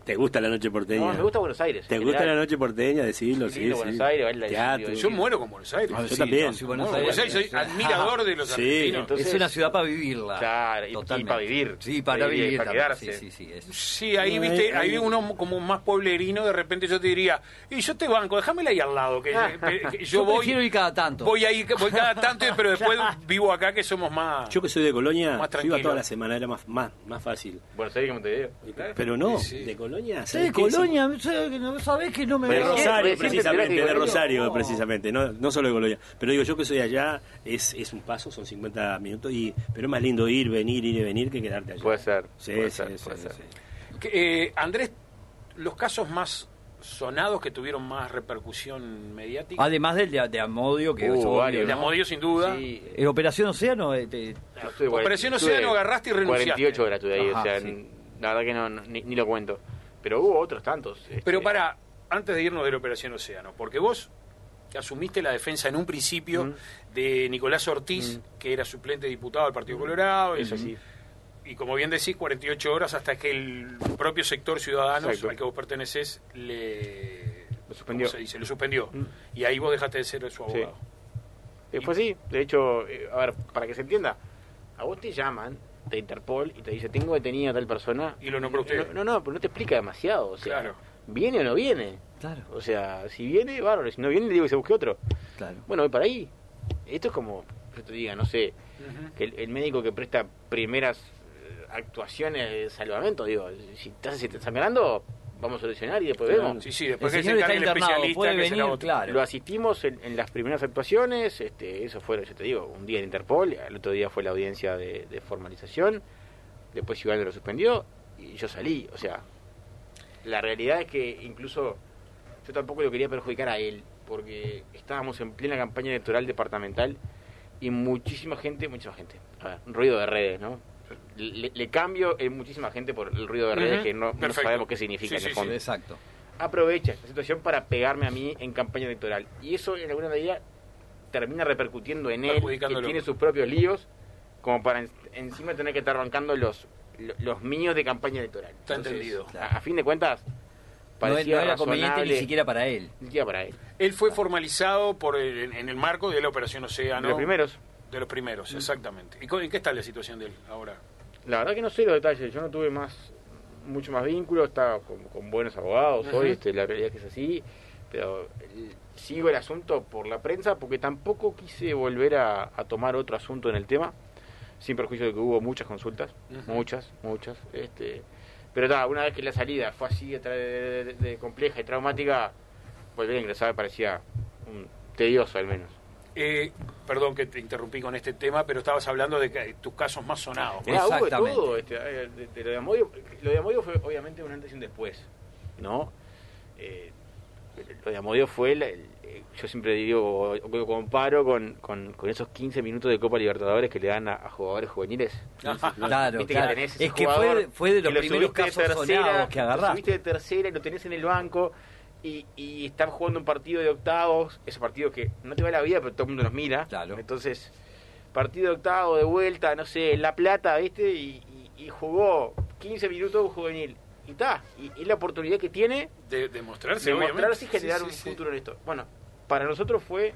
¿Te gusta la noche porteña? No, me gusta Buenos Aires. ¿Te gusta la noche porteña? Decirlo, Sí, sí, lindo sí. Buenos Aires, baila Teatro. Yo muero con Buenos Aires. Ah, Yo sí, también. no, sí, Buenos Buenos Aires, Aires, soy sí. admirador de los Sí, argentinos. entonces- es una ciudad para vivirla. Claro, y- para vivir. Sí, para Para vivir, vivir. para quedarse. Sí, sí, sí. Sí, ahí No, viste, hay- ahí hay- uno como más pueblerino, de repente yo te diría, y yo te banco, déjamela ahí al lado, que, que- que yo, Yo voy, prefiero ir cada tanto. voy ahí, voy cada tanto, pero [laughs] después vivo acá que somos más. Yo que soy de Colonia, iba tranquilo. toda la semana, era más, más, más fácil. Buenos Aires, como te digo. Pero no, de Colonia... Sí, ¿sabes qué? Colonia, ¿no sabés que no me De? Rosario, precisamente, de Rosario, no. precisamente, no, no solo de Colonia. Pero digo, yo que soy allá, es, es un paso, son 50 minutos, y pero es más lindo ir, venir, ir y venir que quedarte allá. Puede ser, Sí, puede sí, ser, sí, puede sí, ser. sí. Que, eh, Andrés, los casos más sonados que tuvieron más repercusión mediática, Además del de, de Amodio, que Uh, varios, el de ¿no? Amodio sin duda, Sí, En Operación Océano, eh, te- Operación Océano, agarraste y renunciaste. 48 horas estuve ahí, Ajá, o sea, sí. la verdad que no, no- ni, ni lo cuento. Pero hubo otros tantos. este, Pero para, antes de irnos de la Operación Océano, porque vos asumiste la defensa en un principio Mm. de Nicolás Ortiz, que era suplente diputado del Partido Colorado, sí. y como bien decís, 48 horas hasta que el propio sector Ciudadanos Exacto. al que vos perteneces le, Lo suspendió. ¿Cómo se dice? Lo suspendió. Mm. Y ahí vos dejaste de ser su Sí. abogado. Eh, fue así. De hecho, eh, a ver, para que se entienda, a vos te llaman de Interpol y te dice, tengo detenida a tal persona. Y lo nombró usted. No, no, no, pero no te explica demasiado. O sea, Claro. ¿viene o no viene? Claro, O sea, si viene, bárbaro. Si no viene, le digo que se busque otro. claro. Bueno, voy para ahí. Esto es como, yo te diga, no sé, que el, el médico que presta primeras eh, actuaciones de salvamento, digo, si estás, si te estás sangrando, vamos a solucionar y después Claro. vemos. Sí, sí, después El que se señor está encargue el especialista puede que venir, claro. Lo asistimos en, en las primeras actuaciones, este, eso fue, yo te digo, un día en Interpol, el otro día fue la audiencia de, de formalización, después Iván lo suspendió y yo salí, o sea, la realidad es que incluso yo tampoco lo quería perjudicar a él, porque estábamos en plena campaña electoral departamental y muchísima gente, muchísima gente, a ver, ruido de redes, ¿no? Le, le cambio en muchísima gente por el ruido de redes que no, no sabemos qué significa Sí, en el sí, fondo Exacto. aprovecha esta situación para pegarme a mí en campaña electoral. Y eso en alguna medida termina repercutiendo en él, que tiene sus propios líos, como para en- encima tener que estar bancando los, lo- los míos de campaña electoral. Está entendido. A, a fin de cuentas, No, no era conveniente ni siquiera para él. ni siquiera para él. Él fue formalizado por el- en, el marco de la Operación Océano. De los primeros. De los primeros, exactamente. ¿Y en qué está la situación de él ahora? La verdad que no sé los detalles, yo no tuve más mucho más vínculo, estaba con, con buenos abogados hoy, Ujú. este, la realidad es que es así, pero el- sigo el asunto por la prensa porque tampoco quise volver a, a tomar otro asunto en el tema, sin perjuicio de que hubo muchas consultas, muchas, muchas, este, pero ta, una vez que la salida fue así de- de- de compleja y traumática, volver a ingresar me parecía un tedioso al menos. Eh, perdón que te interrumpí con este tema, pero estabas hablando de que, tus casos más sonados. Hubo de Exactamente. todo, este, eh, de, de lo de Amodio, lo de Amodio fue obviamente un antes y un después, ¿no? Eh, lo de Amodio fue, el- el- eh, yo siempre digo, o- o lo comparo con, con, con esos 15 minutos de Copa Libertadores que le dan a, a jugadores juveniles. [laughs] Claro, Es que fue, fue de los que lo primeros casos tercera, sonados que Lo agarraste. subiste de tercera y lo tenés en el banco y, y están jugando un partido de octavos, ese partido que no te va la vida, pero todo el mundo nos mira. Claro. Entonces, partido de octavo, de vuelta, no sé, en La Plata, ¿viste? Y, y- y jugó 15 minutos un juvenil. Y está, y es la oportunidad que tiene De, de mostrarse, de obviamente. mostrarse y generar sí, un sí. futuro en esto. Bueno, para nosotros fue,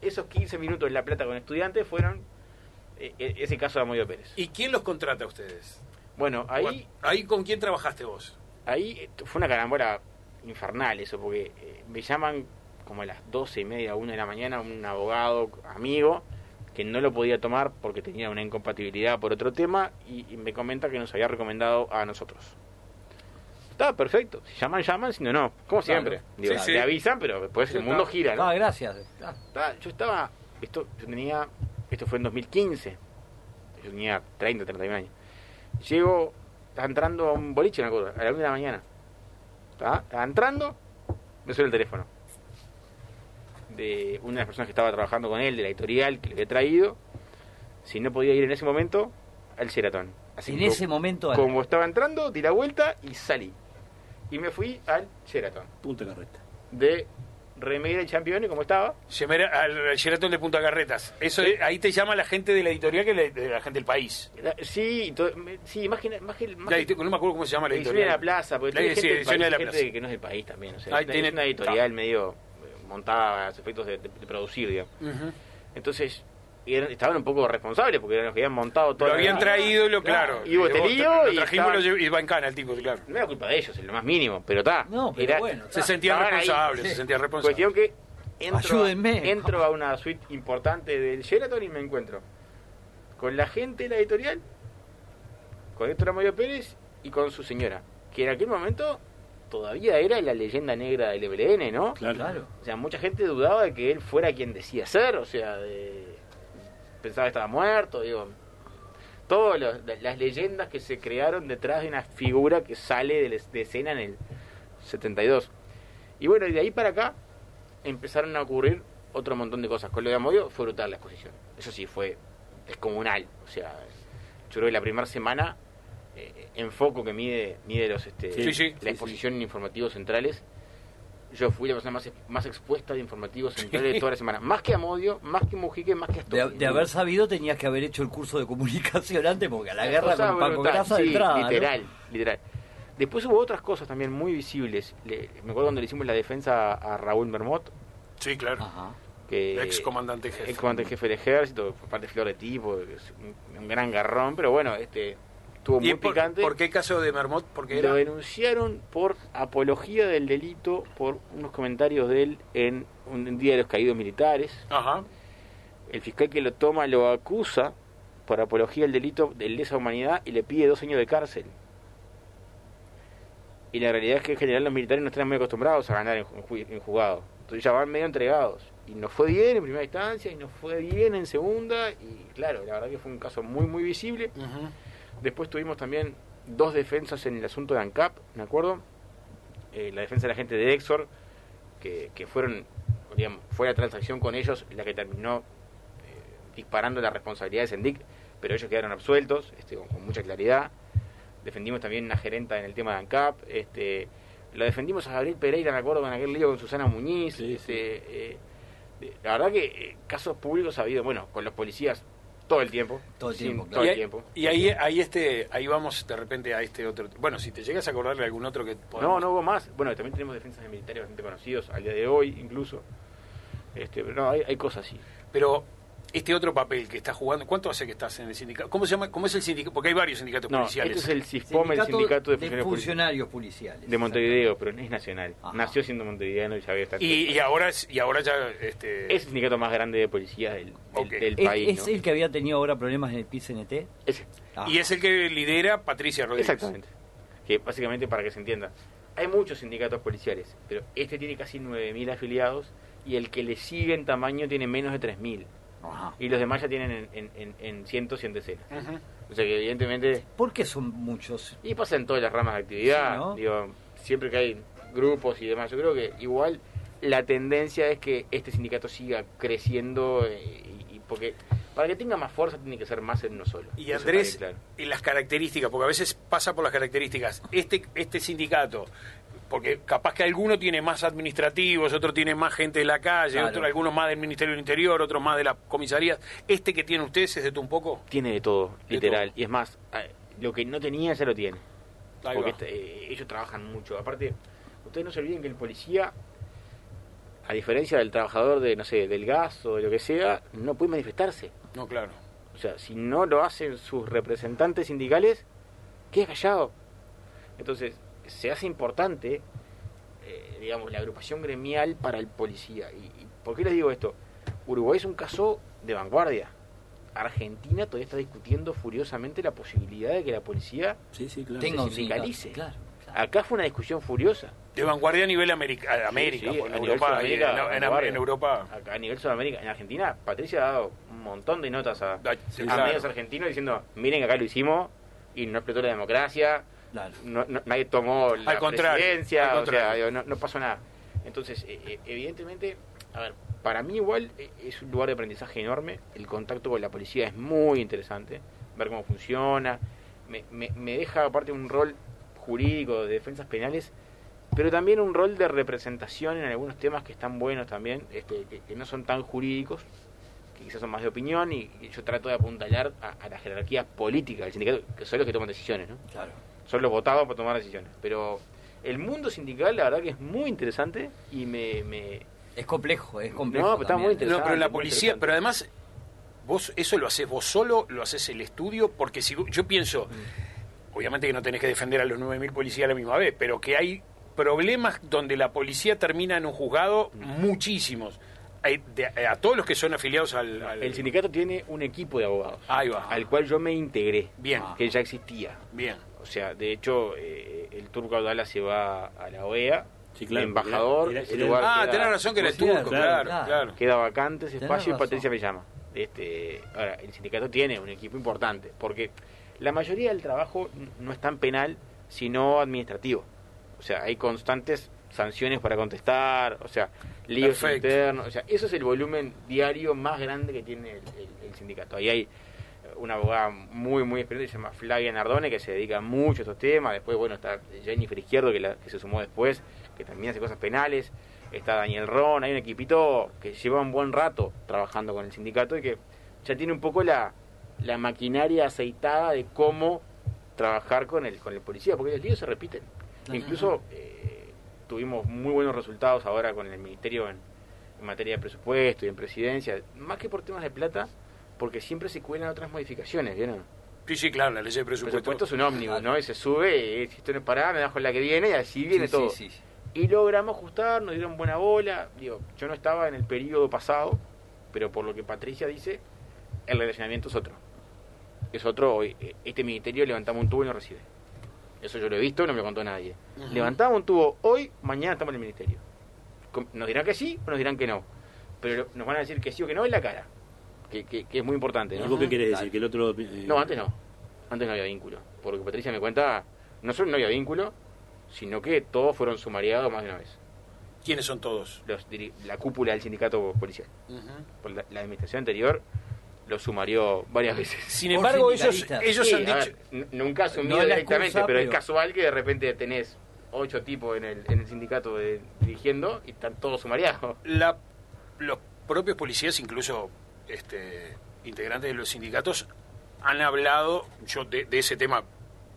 esos 15 minutos en La Plata con estudiantes fueron eh, eh, ese caso de Amodio Pérez. ¿Y quién los contrata a ustedes? Bueno, ahí, ¿Ahí con quién trabajaste vos? ahí fue una carambola infernal eso, porque eh, me llaman como a las 12 y media, una de la mañana, un abogado amigo que no lo podía tomar porque tenía una incompatibilidad por otro tema y, y me comenta que nos había recomendado a nosotros. Está perfecto, si llaman, llaman, si no, no, como siempre. Digo, Sí, sí. Le avisan, pero después el mundo gira, ¿no? Ah, gracias. Ah, yo estaba, esto, yo tenía, esto fue en 2015, yo tenía 30, 31 años. Llego, estaba entrando a un boliche, me acuerdo, a la 1 de la mañana. Estaba, estaba entrando, me suena el teléfono. De una de las personas que estaba trabajando con él, de la editorial que le había traído, si no podía ir en ese momento, al Sheraton. Así En que ese momento, como estaba entrando, di la vuelta y salí. Y me fui al Sheraton. Punta carreta. De remera y campeón, como estaba, Llamé al Sheraton de Punta Carretas. Eso es- ahí te llama la gente de la editorial que la, de la gente del país. La- Sí, to- me- sí, más que, más que, más La que- no me acuerdo cómo se llama la edición de editorial. la plaza, porque La- tiene sí, gente, edición de país, la gente plaza. que no es del país también, o sea, Ahí es tiene- una editorial medio eh, montada a los efectos de, de- de producir, digamos. Ujú. Entonces, eran- estaban un poco responsables porque eran los que habían montado todo. Lo habían traído y lo claro. Y hubo Eh, este lío Lo y trajimos estaba- y va en cana el tipo, claro. No era culpa de ellos, en lo más mínimo, pero está. No, pero bueno, Se sentían responsables, se sentían responsables. Cuestión que entro, Ayúdenme. entro a una suite importante del Sheraton y me encuentro con la gente de la editorial, con Héctor Amodio Pérez y con su señora, que en aquel momento todavía era la leyenda negra del EBLN, ¿no? Claro. Claro. O sea, mucha gente dudaba de que él fuera quien decía ser, o sea, de- pensaba que estaba muerto, digo. Todas las leyendas que se crearon detrás de una figura que sale de, la- de escena en el 72. Y bueno, y de ahí para acá empezaron a ocurrir otro montón de cosas. Con lo de Amodio fue brutal la exposición. Eso sí, fue descomunal. O sea, yo creo que la primera semana, eh, en foco que mide, mide los, este, Sí, sí. la exposición en informativos centrales, yo fui la persona más, más expuesta de informativos centrales de toda la semana. Más que Amodio, más que Mujique, más que De, Astori. de haber sabido tenías que haber hecho el curso de comunicación antes porque a la guerra con Paco Grasa de sí. ¿no? literal, literal. Después hubo otras cosas también muy visibles. Le- me acuerdo cuando le hicimos la defensa a Raúl Mermot, Sí, claro. Ajá. que Ex comandante jefe. ex comandante jefe del ejército, por parte de Flor de Tipo, un gran garrón, pero bueno, este estuvo muy ¿Y por, picante. por qué caso de Mermot? Porque era... Lo denunciaron por apología del delito por unos comentarios de él en un día de los caídos militares. Ajá. El fiscal que lo toma lo acusa por apología del delito de lesa humanidad y le pide dos años de cárcel. Y la realidad es que en general los militares no están muy acostumbrados a ganar en, en juzgado. Entonces ya van medio entregados. Y nos fue bien en primera instancia y nos fue bien en segunda. Y claro, la verdad que fue un caso muy, muy visible. Ujú. Después tuvimos también dos defensas en el asunto de ANCAP, ¿me acuerdo? Eh, la defensa de la gente de Exor, que, que fueron, digamos, fue la transacción con ellos la que terminó eh, disparando la responsabilidad de Sendic, pero ellos quedaron absueltos, este, con, con mucha claridad. Defendimos también una gerenta en el tema de ANCAP, este, lo defendimos a Gabriel Pereira, me acuerdo, con aquel lío con Susana Muñiz. Sí, este, eh, la verdad que eh, casos públicos ha habido, bueno, con los policías todo el tiempo. Todo el tiempo, todo claro. y el ahí, tiempo. y ahí, ahí este, ahí vamos de repente a este otro. Bueno, si te llegas a acordar de algún otro que No, podamos- no hubo más. Bueno, también tenemos defensas de militares bastante conocidos al día de hoy, incluso. Este, pero no, hay, hay cosas así. Pero este otro papel que estás jugando, ¿cuánto hace que estás en el sindicato? ¿Cómo se llama? ¿Cómo es el sindicato? Porque hay varios sindicatos No, policiales. este es el SISPOM, el Sindicato de, de Funcionarios funcionarios policiales. De Montevideo, pero no es nacional. Ajá. Nació siendo montevideano y ya había estado. y, y ahora es, y ahora ya este es el sindicato más grande de policías del, del- Ok. del ¿Es, país. es ¿no? el que había tenido ahora problemas en el PCNT? Ese. Ah. y es el que lidera Patricia Rodríguez. Exactamente. Que básicamente, para que se entienda, hay muchos sindicatos policiales, pero este tiene casi 9.000 afiliados y el que le sigue en tamaño tiene menos de 3.000. Ajá. Y los demás ya tienen en, en, en, en cientos y en decenas. O sea que evidentemente ¿Por qué son muchos? Y pasa en todas las ramas de actividad. Sí, ¿no? Digo, siempre que hay grupos y demás. Yo creo que igual la tendencia es que este sindicato siga creciendo eh, y, y porque para que tenga más fuerza tiene que ser más en uno solo. Y Andrés, y las características, porque a veces pasa por las características. Este, este sindicato, porque capaz que alguno tiene más administrativos, otro tiene más gente de la calle, Claro. otro, algunos más del Ministerio del Interior, otros más de las comisarías. Este que tienen ustedes es de tú un poco. Tiene de todo, De literal. todo. Y es más, eh, lo que no tenía ya lo tiene. Ahí porque este, eh, ellos trabajan mucho. Aparte, ustedes no se olviden que el policía, a diferencia del trabajador de, no sé, del gas o de lo que sea, no puede manifestarse. No, claro. O sea, si no lo hacen sus representantes sindicales, queda callado. Entonces, se hace importante, eh, digamos, la agrupación gremial para el policía. ¿Y, y por qué les digo esto? Uruguay es un caso de vanguardia. Argentina todavía está discutiendo furiosamente la posibilidad de que la policía... Sí, sí, claro. Tenga un sindicalice. Claro, claro. Acá fue una discusión furiosa. De vanguardia a nivel América, América, Sí, porque a en, nivel Europa, en- en- vanguardia. en Europa. Acá a nivel Sudamérica, en Argentina, Patricia ha dado un montón de notas a, sí, a claro. medios argentinos diciendo, miren que acá lo hicimos y no explotó la democracia, No, no- nadie tomó la Al contrario, presidencia, al o sea, contrario. digo, no, no pasó nada. Entonces, eh, eh, evidentemente, a ver, para mí igual eh, es un lugar de aprendizaje enorme, el contacto con la policía es muy interesante, ver cómo funciona, me, me, me deja aparte un rol jurídico de defensas penales, pero también un rol de representación en algunos temas que están buenos también, este, que, que no son tan jurídicos, que quizás son más de opinión, y, y yo trato de apuntalar a, a la jerarquía política del sindicato, que son los que toman decisiones, ¿no? claro. Son los votados para tomar decisiones. Pero el mundo sindical, la verdad que es muy interesante y me... me Es complejo, es complejo. No, pero está muy también. No, pero la policía, interesante. pero además, vos eso lo haces vos solo, lo haces el estudio, porque si yo pienso, obviamente que no tenés que defender a los 9.000 policías a la misma vez, pero que hay problemas donde la policía termina en un juzgado, muchísimos. Hay de- a todos los que son afiliados al... al- El sindicato tiene un equipo de abogados Ahí va. al cual yo me integré, Bien, que ya existía. bien. O sea, de hecho, eh, el turco Abdala se va a la OEA, Sí, claro, embajador, era- lugar Ah, queda- tenés razón que era Vos turco, claro, claro. claro. queda vacante ese Tenés espacio y razón. Patricia me llama. Este, ahora, el sindicato tiene un equipo importante, porque la mayoría del trabajo no es tan penal, sino administrativo. O sea, hay constantes sanciones para contestar, o sea, líos Perfecto. internos, o sea, eso es el volumen diario más grande que tiene el, el- el sindicato. Ahí hay una abogada muy, muy experiente, se llama Flavia Nardone, que se dedica mucho a estos temas. Después, bueno, está Jennifer Izquierdo, que, la- que se sumó después, que también hace cosas penales. Está Daniel Ron, hay un equipito que lleva un buen rato trabajando con el sindicato y que ya tiene un poco la, la maquinaria aceitada de cómo trabajar con el, con el policía, porque los líos se repiten. Incluso eh, tuvimos muy buenos resultados ahora con el Ministerio en, en materia de presupuesto y en presidencia, más que por temas de plata, porque siempre se cuelan otras modificaciones, ¿vieron? Sí, sí, claro, la ley de El presupuesto. presupuesto es un ómnibus, ¿no? Y se sube, y si esto no es parada, me bajo en la que viene y así viene Sí, todo. sí, sí. Y logramos ajustar, nos dieron buena bola. Digo, yo no estaba en el periodo pasado, pero por lo que Patricia dice, el relacionamiento es otro. Es otro, hoy, eh, este ministerio levantamos un tubo y no recibe. Eso yo lo he visto, no me lo contó nadie. Levantamos un tubo hoy, mañana estamos en el ministerio. Nos dirán que sí o nos dirán que no. Pero nos van a decir que sí o que no en la cara. Que, que- que es muy importante. ¿Y ¿no? vos qué querés decir? Que el otro... eh, No, antes no. Antes no había vínculo. Porque Patricia me cuenta, no solo no había vínculo, sino que todos fueron sumariados más de una vez. ¿Quiénes son todos? Los la cúpula del sindicato policial. Por la, la administración anterior lo sumarió varias veces. [laughs] Sin embargo, ellos, ellos Sí, han dicho... ver, nunca asumido No es directamente, excusa, pero, es pero- casual que de repente tenés ocho tipos en el, en el sindicato de- dirigiendo y están todos sumariados. la, los propios policías, incluso este, integrantes de los sindicatos, han hablado, yo de, de ese tema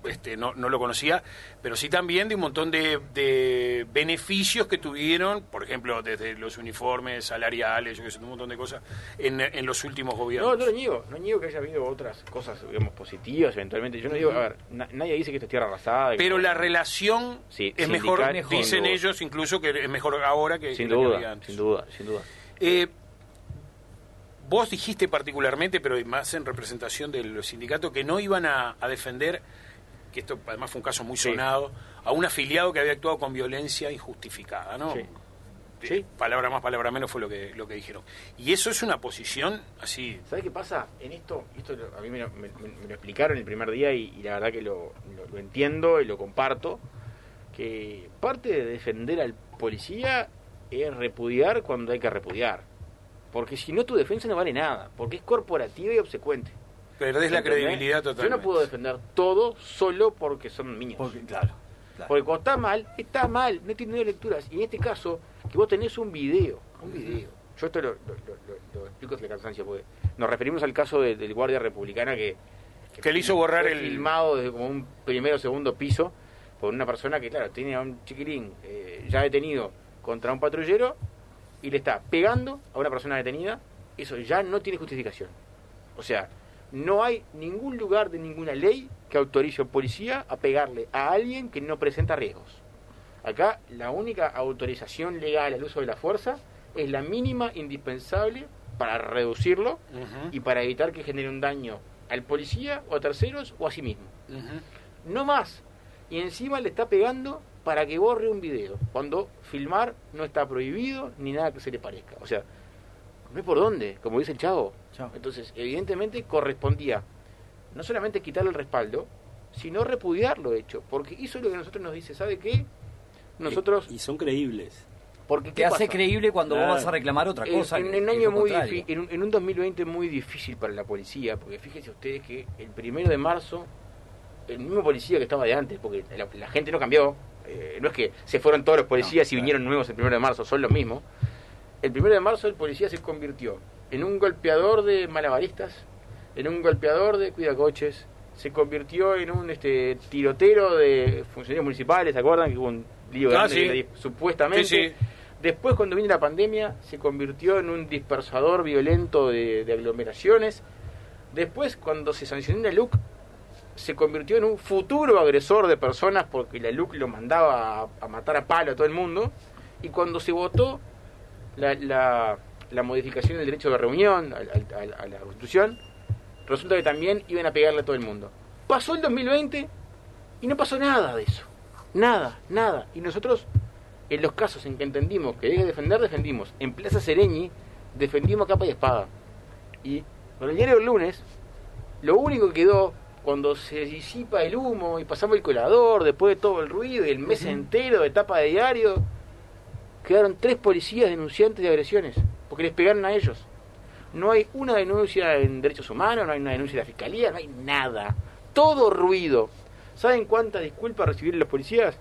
este, no, no lo conocía, pero sí también de un montón de, de beneficios que tuvieron, por ejemplo, desde los uniformes salariales, yo qué sé, un montón de cosas, en, en los últimos No, gobiernos. no lo niego, no niego que haya habido otras cosas, digamos, positivas eventualmente. Yo no digo, a ver, na- nadie dice que esto es tierra arrasada. que- pero la relación Sí, es mejor, mejor. dicen ellos incluso que es mejor ahora que, sin que la que había duda, antes. sin duda, sin duda. Eh, vos dijiste particularmente, pero más en representación de los sindicatos, que no iban a, a defender, que esto además fue un caso muy Sí. sonado, a un afiliado que había actuado con violencia injustificada, ¿no? Sí. Sí. Palabra más, palabra menos fue lo que, lo que dijeron. Y eso es una posición así. ¿Sabes qué pasa? En esto, esto a mí me lo, me lo explicaron el primer día y, y la verdad que lo, lo- lo entiendo y lo comparto, que parte de defender al policía es repudiar cuando hay que repudiar. Porque si no tu defensa no vale nada, porque es corporativa y obsecuente. Perdés la credibilidad totalmente. Yo no puedo defender todo solo porque son míos. Porque, claro. claro. Porque cuando está mal, está mal, no tiene lecturas. Y en este caso, que vos tenés un video, un video. Yo esto lo, lo- lo- lo- lo explico sin cansancio, porque nos referimos al caso de- del guardia republicana que... Que le hizo borrar el- filmado desde como un primero o segundo piso por una persona que, claro, tiene a un chiquilín eh, ya detenido contra un patrullero y le está pegando a una persona detenida. Eso ya no tiene justificación. O sea, no hay ningún lugar de ninguna ley que autorice a un policía a pegarle a alguien que no presenta riesgos. Acá la única autorización legal al uso de la fuerza es la mínima indispensable para reducirlo y para evitar que genere un daño al policía o a terceros o a sí mismo. No más. Y encima le está pegando para que borre un video, cuando filmar no está prohibido ni nada que se le parezca. O sea, no hay por dónde, como dice el chavo. Chao. Entonces, evidentemente correspondía no solamente quitarle el respaldo, sino repudiar lo hecho, porque eso es lo que a nosotros nos dice, ¿sabe qué? Nosotros, Y son creíbles. porque Te ¿qué hace pasa? creíble cuando Claro. vos vas a reclamar otra cosa. En, un año muy en, un, en un 2020 muy difícil para la policía, porque fíjense ustedes que el primero de marzo, el mismo policía que estaba de antes, porque la, la gente no cambió, eh, no es que se fueron todos los policías No, y vinieron nuevos el primero de marzo, son los mismos. El primero de marzo el policía se convirtió en un golpeador de malabaristas, en un golpeador de cuidacoches, se convirtió en un este tirotero de funcionarios municipales, ¿se acuerdan? Que hubo un lío Ah, grande sí. supuestamente. Sí, sí. Después, cuando vino la pandemia, se convirtió en un dispersador violento de, de aglomeraciones. Después, cuando se sancionó la LUC, se convirtió en un futuro agresor de personas porque la LUC lo mandaba a, a matar a palo a todo el mundo. Y cuando se votó la, la- la modificación del derecho de reunión al- a, la Constitución, resulta que también iban a pegarle a todo el mundo. Pasó el 2020 y no pasó nada de eso. Nada, nada. Y nosotros, en los casos en que entendimos que debe defender, defendimos. En Plaza Sereñi, defendimos a capa y espada. Y con el diario del lunes, lo único que quedó cuando se disipa el humo y pasamos el colador, después de todo el ruido y el mes entero de tapa de diario, quedaron tres policías denunciantes de agresiones, porque les pegaron a ellos. No hay una denuncia en derechos humanos, no hay una denuncia de la fiscalía, no hay nada. Todo ruido. ¿Saben cuántas disculpas recibieron los policías?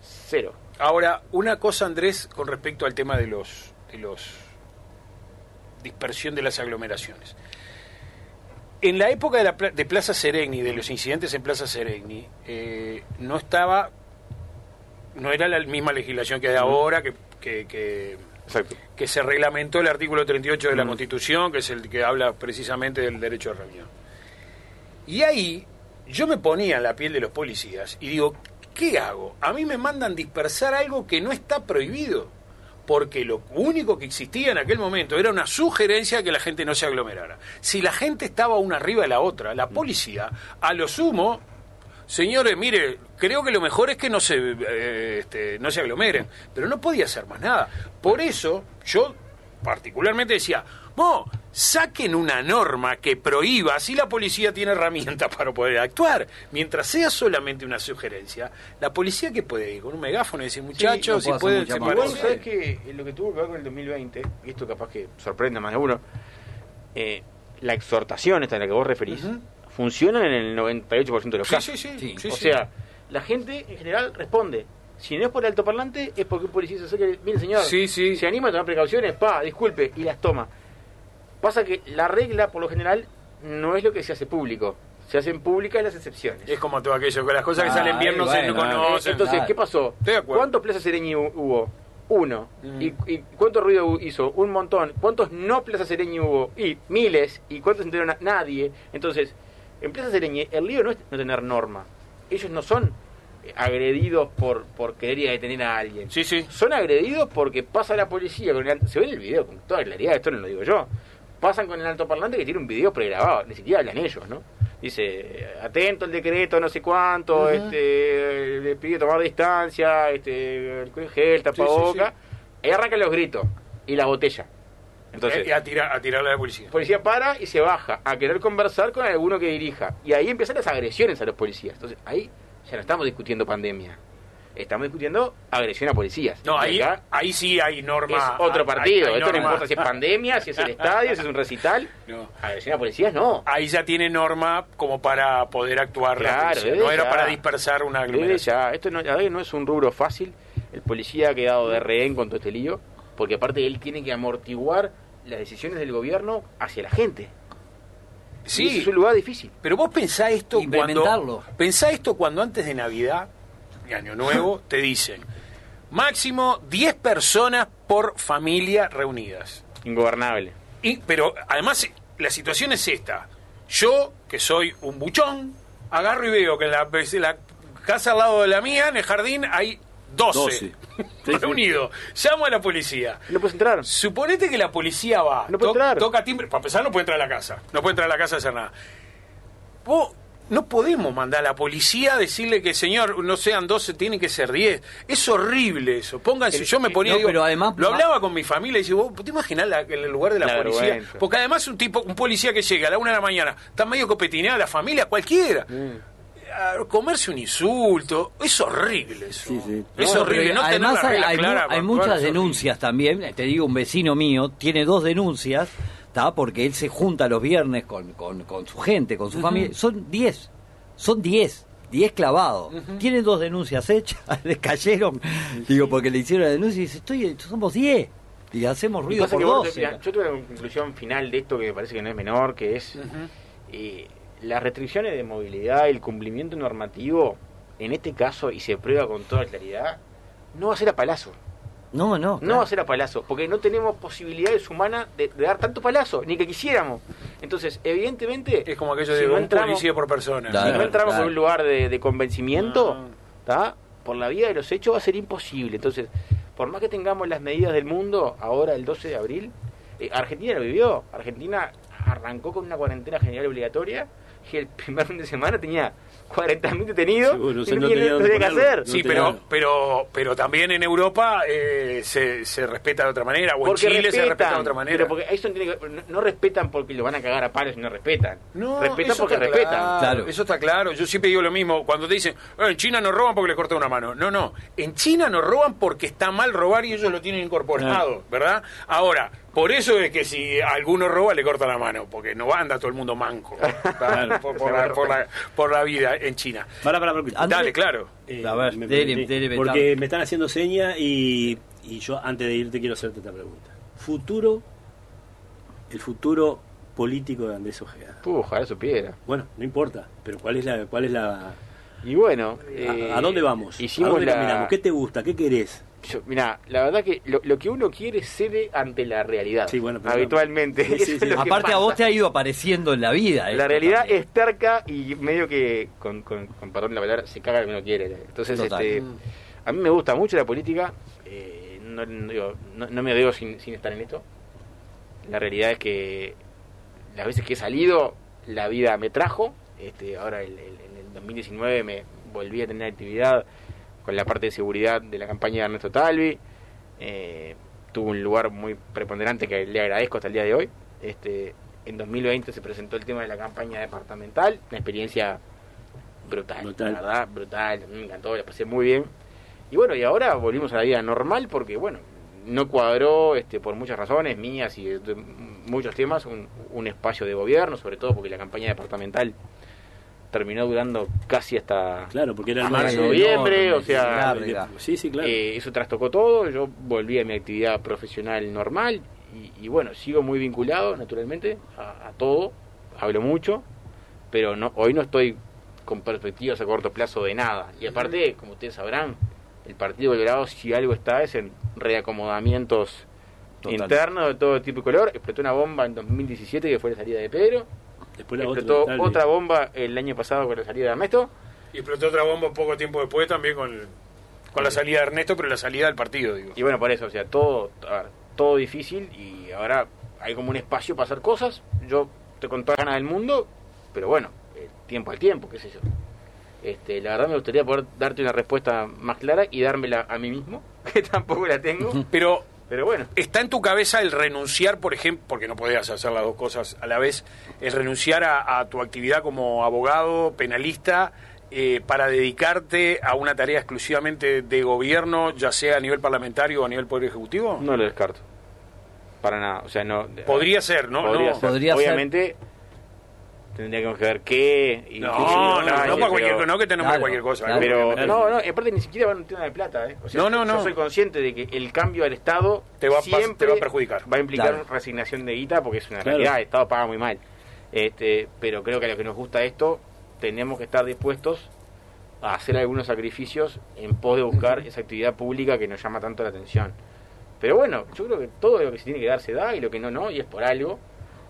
Cero. Ahora, una cosa, Andrés, con respecto al tema de los, de los dispersión de las aglomeraciones. En la época de, la, de Plaza Seregni, de los incidentes en Plaza Seregni, eh, no estaba, no era la misma legislación que hay ahora, que, que, que se reglamentó el artículo 38 de la Constitución, que es el que habla precisamente del derecho de reunión. Y ahí yo me ponía en la piel de los policías y digo, ¿qué hago? A mí me mandan dispersar algo que no está prohibido, porque lo único que existía en aquel momento era una sugerencia de que la gente no se aglomerara. Si la gente estaba una arriba de la otra, la policía, a lo sumo, señores, mire, creo que lo mejor es que no se, eh, este, no se aglomeren, pero no podía hacer más nada. Por eso yo particularmente decía, no, saquen una norma que prohíba, así la policía tiene herramientas para poder actuar. Mientras sea solamente una sugerencia, la policía que puede ir con un megáfono y decir, muchachos, no si pueden separarse. ¿sabes que lo que tuvo que ver con el 2020, y esto capaz que sorprende a más de uno, eh, la exhortación esta en la que vos referís, Ujú. funciona en el 98% de los Sí, casos. sí, sí, Sí. sí, o sí. sea, la gente en general responde. Si no es por el altoparlante, es porque un policía se acerca y dice, mire señor, Sí, sí. se anima a tomar precauciones, pa, disculpe, y las toma. Pasa que la regla, por lo general, no es lo que se hace público. Se hacen públicas las excepciones. Es como todo aquello, que las cosas que salen bien no se bueno, no conocen. Entonces. ¿qué pasó? ¿Cuántos plazas Sereñi hu- hubo? Uno. Mm. ¿Y, y cuánto ruido hizo? Un montón. ¿Cuántos no Plaza Sereñi hubo? Y miles. ¿Y cuántos se enteraron? Nadie. Entonces, en Plaza Sereñi, el lío no es no tener norma. Ellos no son agredidos por, por querer ir a detener a alguien. Sí, sí. Son agredidos porque pasa la policía con el, Se ve en el video con toda claridad, esto no lo digo yo. Pasan con el altoparlante que tiene un video pregrabado, ni siquiera hablan ellos, ¿no? Dice, atento al decreto, no sé cuánto, este, le pide tomar distancia, este, el gel, tapaboca. Ahí arrancan los gritos y la botella. Entonces, Eh, y a, tirar, a tirarle a la policía. policía para y se baja a querer conversar con alguno que dirija. Y ahí empiezan las agresiones a los policías. Entonces, ahí ya no estamos discutiendo pandemia. Estamos discutiendo agresión a policías. No, ahí, ahí sí hay norma. es otro hay- partido. hay- hay Esto no importa si es pandemia, si es el [laughs] estadio, si es un recital. No. Agresión a policías, no. Ahí ya tiene norma como para poder actuar la Claro, No era ya. para dispersar una aglomeración. ya, esto no, es un rubro fácil. El policía ha quedado de rehén con todo este lío, porque aparte él tiene que amortiguar las decisiones del gobierno hacia la gente. Y Sí, es un lugar difícil. pero vos pensá esto cuando. Implementarlo. Pensá esto cuando antes de Navidad y Año Nuevo te dicen máximo 10 personas por familia reunidas. Ingobernable. Y, pero además la situación es esta. Yo, que soy un buchón, agarro y veo que en la, en la casa al lado de la mía, en el jardín, hay 12, 12. Sí, [laughs] sí. reunidos. Llamo a la policía. No puedes entrar. Suponete que la policía va, No puede entrar. toca timbre, para empezar no puede entrar a la casa, no puede entrar a la casa a hacer nada. Vos, no podemos mandar a la policía a decirle que señor, no sean 12, tienen que ser 10. Es horrible eso. Pónganse, El- yo me ponía, no, digo, pero además- lo hablaba con mi familia y dice, vos te imaginas la- el lugar de la, La policía. vergüenza. Porque además un tipo, un policía que llega a la una de la mañana, está medio copetinada la familia, cualquiera. A comerse un insulto, es horrible eso. Sí, sí. Es No, horrible, no además hay, hay clara hay muchas denuncias también. Te digo, un vecino mío tiene dos denuncias, ¿tá? porque él se junta los viernes con, con, con su gente, con su familia. Son 10, son 10. 10 clavados. Tiene dos denuncias hechas, [laughs] le cayeron. Digo, porque le hicieron la denuncia y dice, Estoy, somos 10. Y hacemos ruido por que vos- 12. mira, yo tuve una conclusión final de esto que me parece que no es menor, que es eh, las restricciones de movilidad, el cumplimiento normativo, en este caso, y se prueba con toda claridad, no va a ser a palazo. No, no. No claro. va a ser a palazo, porque no tenemos posibilidades humanas de, de dar tanto palazo, ni que quisiéramos. Entonces, evidentemente, Es como aquello si de no un entramos- policía por persona. Claro. si no entramos claro. por un lugar de, de convencimiento. ¿tá? por la vía de los hechos va a ser imposible. Entonces, por más que tengamos las medidas del mundo, ahora el 12 de abril, eh, Argentina lo vivió. Argentina arrancó con una cuarentena general obligatoria y el [laughs] primer fin de semana tenía 40.000 detenidos Seguro, y sí, no, no tenía tenía no dónde tenía que ponerlo. hacer. Sí, No pero, tenía- pero, pero también en Europa eh, se, se respeta de otra manera, o en Porque Chile se respeta de otra manera. Pero porque eso tiene que- no, no respetan porque lo van a cagar a palos y no respetan. No, respetan porque respetan. Claro. Eso está claro. Yo siempre digo lo mismo. Cuando te dicen, "Eh, en China nos roban porque les corta una mano. No, no. En China nos roban porque está mal robar y ellos lo tienen incorporado, ¿verdad? Ahora, por eso es que si alguno roba le corta la mano, porque no anda todo el mundo manco [laughs] por, por la, por la- por la vida en China. Para, para. Andrés- Dale, claro. Eh, A ver, me dele, permití. dele, porque me están haciendo señas y, y yo antes de irte quiero hacerte esta pregunta. Futuro, el futuro político de Andrés Ojeda? Puh, ojalá supiera. Bueno, no importa, pero ¿cuál es la, cuál es la, Y bueno, a- eh, a, dónde vamos? Hicimos ¿A dónde la- caminamos? ¿Qué te gusta? ¿Qué querés? Yo, mirá, la verdad que lo, lo que uno quiere cede ante la realidad. Sí, bueno, pero- habitualmente. Sí, sí, [laughs] sí. es Aparte a vos te ha ido apareciendo en la vida. La realidad también. es terca y medio que, con, con, con perdón la palabra, se caga el que no quiere. Entonces, Total. este, a mí me gusta mucho la política. eh, no, no digo, no- me veo sin, sin estar en esto. La realidad es que las veces que he salido, la vida me trajo. Este, ahora, el- el- en el 2019, me volví a tener actividad con la parte de seguridad de la campaña de Ernesto Talvi. Eh, tuvo un lugar muy preponderante que le agradezco hasta el día de hoy. Este, en 2020 se presentó el tema de la campaña departamental, una experiencia brutal, Brutal. la verdad, brutal, me encantó, la pasé muy bien. Y bueno, y ahora volvimos a la vida normal porque, bueno, no cuadró este, por muchas razones mías y de, muchos temas un, un espacio de gobierno, sobre todo porque la campaña departamental terminó durando casi hasta Claro, porque era el marzo, noviembre, enorme, o sea. Sí, sí, claro. eh, eso trastocó todo, yo volví a mi actividad profesional normal y, y bueno, sigo muy vinculado naturalmente a, a todo, hablo mucho, pero no hoy no estoy con perspectivas a corto plazo de nada. Y aparte, como ustedes sabrán, el Partido Colorado si algo está es en reacomodamientos Total. internos de todo tipo y color. Explotó una bomba en 2017 que fue la salida de Pedro, Después la explotó otra. Bomba el año pasado con la salida de Ernesto. Y explotó otra bomba poco tiempo después también con, con la salida de Ernesto, pero la salida del partido, digo. Y bueno, por eso, o sea, todo, a ver, todo difícil y ahora hay como un espacio para hacer cosas. Yo estoy con todas las ganas del mundo, pero bueno, el tiempo al tiempo, qué sé yo. Este, la verdad me gustaría poder darte una respuesta más clara y dármela a mí mismo, [laughs] que tampoco la tengo. Pero Pero bueno, ¿Está en tu cabeza el renunciar, por ejemplo, porque no podías hacer las dos cosas a la vez, el renunciar a, a tu actividad como abogado, penalista, eh, para dedicarte a una tarea exclusivamente de gobierno, ya sea a nivel parlamentario o a nivel Poder Ejecutivo? no lo descarto. Para nada, o sea, no... Podría ser, ¿no? Podría no, ser. Podría ser. Tendríamos que ver qué... y No, qué no, no, para pero- cualquier, no que te nombre Claro, cualquier cosa. claro. Pero obviamente. no, no, aparte ni siquiera va en un tema de plata, ¿eh? O sea, No, no, no. Yo soy consciente de que el cambio al Estado Te va siempre te va a perjudicar. Va a implicar Claro. resignación de guita porque es una Claro. realidad, el Estado paga muy mal. Este, pero creo que a lo que nos gusta esto, tenemos que estar dispuestos a hacer algunos sacrificios en pos de buscar esa actividad pública que nos llama tanto la atención. Pero bueno, yo creo que todo lo que se tiene que dar se da y lo que no, no, y es por algo.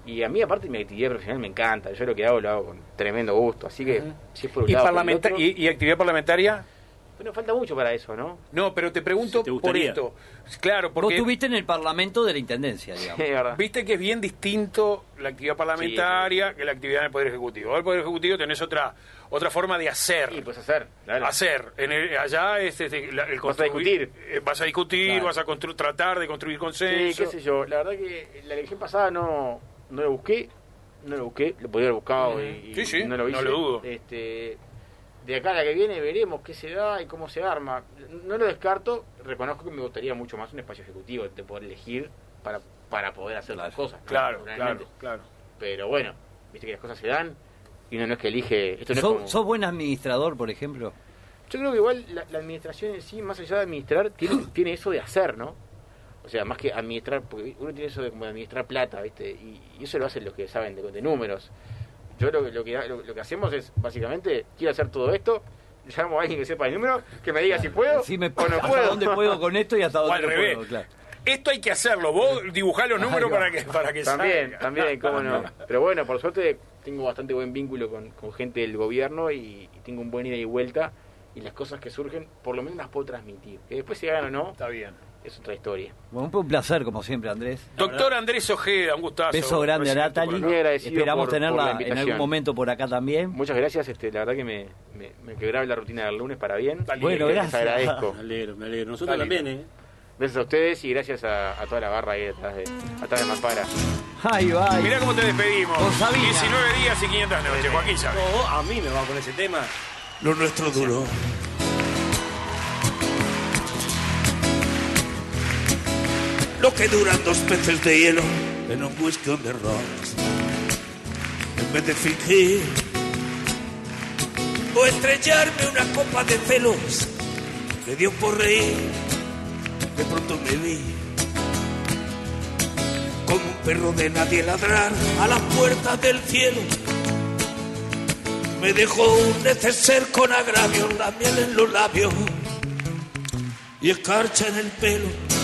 Y a mí, aparte, mi actividad profesional me encanta. Yo lo que hago lo hago con tremendo gusto. Así que, si es por un ¿Y, lado, por el parlamenta- otro- y, y actividad parlamentaria? bueno, falta mucho para eso, ¿no? No, pero te pregunto ¿Te por esto. Claro, Vos porque estuviste en el Parlamento de la Intendencia, digamos. Es verdad. viste que es bien distinto la actividad parlamentaria que la actividad en el Poder Ejecutivo. En el Poder Ejecutivo tenés otra otra forma de hacer. Y pues hacer, claro. Hacer. En el- allá es este, la- el Vas a discutir. eh, vas a discutir, Claro. vas a construir, tratar de construir Sí, consenso. qué sé yo. La verdad que la elección pasada no, no lo busqué. No lo busqué. Lo podía haber buscado y, y Sí, sí, no lo hice. no lo dudo. Este, de acá a la que viene veremos qué se da y cómo se arma. No lo descarto. Reconozco que me gustaría mucho más un espacio ejecutivo de poder elegir para, para poder hacer las cosas. ¿no? Claro, claro, claro. Pero bueno, viste que las cosas se dan y uno no es que elige. Esto no es ¿Sos, como- sos buen administrador, por ejemplo? Yo creo que igual la, la administración en sí, más allá de administrar, tiene, tiene eso de hacer, ¿no? O sea, más que administrar, porque uno tiene eso de como administrar plata, ¿viste? Y, y eso lo hacen los que saben de, de números. Yo lo, que- lo, que, lo, lo que hacemos es, básicamente, quiero hacer todo esto, llamo a alguien que sepa el número, que me diga si puedo Sí, me, o no ¿Hasta puedo. dónde puedo con esto y hasta dónde al no revés. puedo? Claro. Esto hay que hacerlo. Vos dibujá los números para que, para que También, salga. también, cómo no. [laughs] Pero bueno, por suerte tengo bastante buen vínculo con, con gente del gobierno y, y tengo un buen ida y vuelta. Y las cosas que surgen, por lo menos las puedo transmitir. Que después se hagan o no, Está bien. Es otra historia. Bueno, un placer, como siempre, Andrés. Doctor Andrés Ojeda, un gustazo. Beso grande a Natalie. Esperamos por- por la tenerla en algún momento por acá también. Muchas gracias, este, la verdad que me, me, me quebraba la rutina del lunes para bien. Dale. Bueno, Les gracias. agradezco. Me alegro, me alegro. Nosotros también, ¿eh? Gracias a ustedes y gracias a, a toda la barra ahí detrás de, atrás de Mampara. Ay, va. Mirá cómo te despedimos. Con Sabina. 19 días y 500 noches, Joaquín. No, a mí me va con ese tema. Lo nuestro duro. Lo que duran dos peces de hielo en un whisky on the rocks. En vez de fingir o estrellarme una copa de celos, me dio por reír. De pronto me vi como un perro de nadie ladrar a las puertas del cielo. Me dejó un neceser con agravio, la miel en los labios y escarcha en el pelo.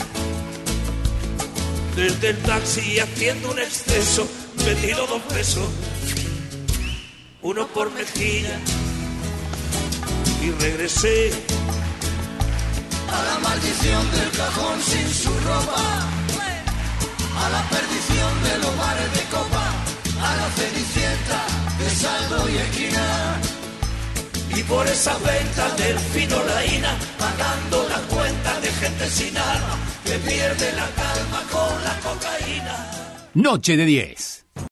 Desde el taxi haciendo un exceso, me tiro dos pesos, uno por mejilla y regresé a la maldición del cajón sin su ropa, a la perdición de los bares de copa, a la cenicienta de saldo y esquina. y por esa venta del fino laína pagando las cuentas de gente sin alma pierde la calma con la cocaína. Noche de 10.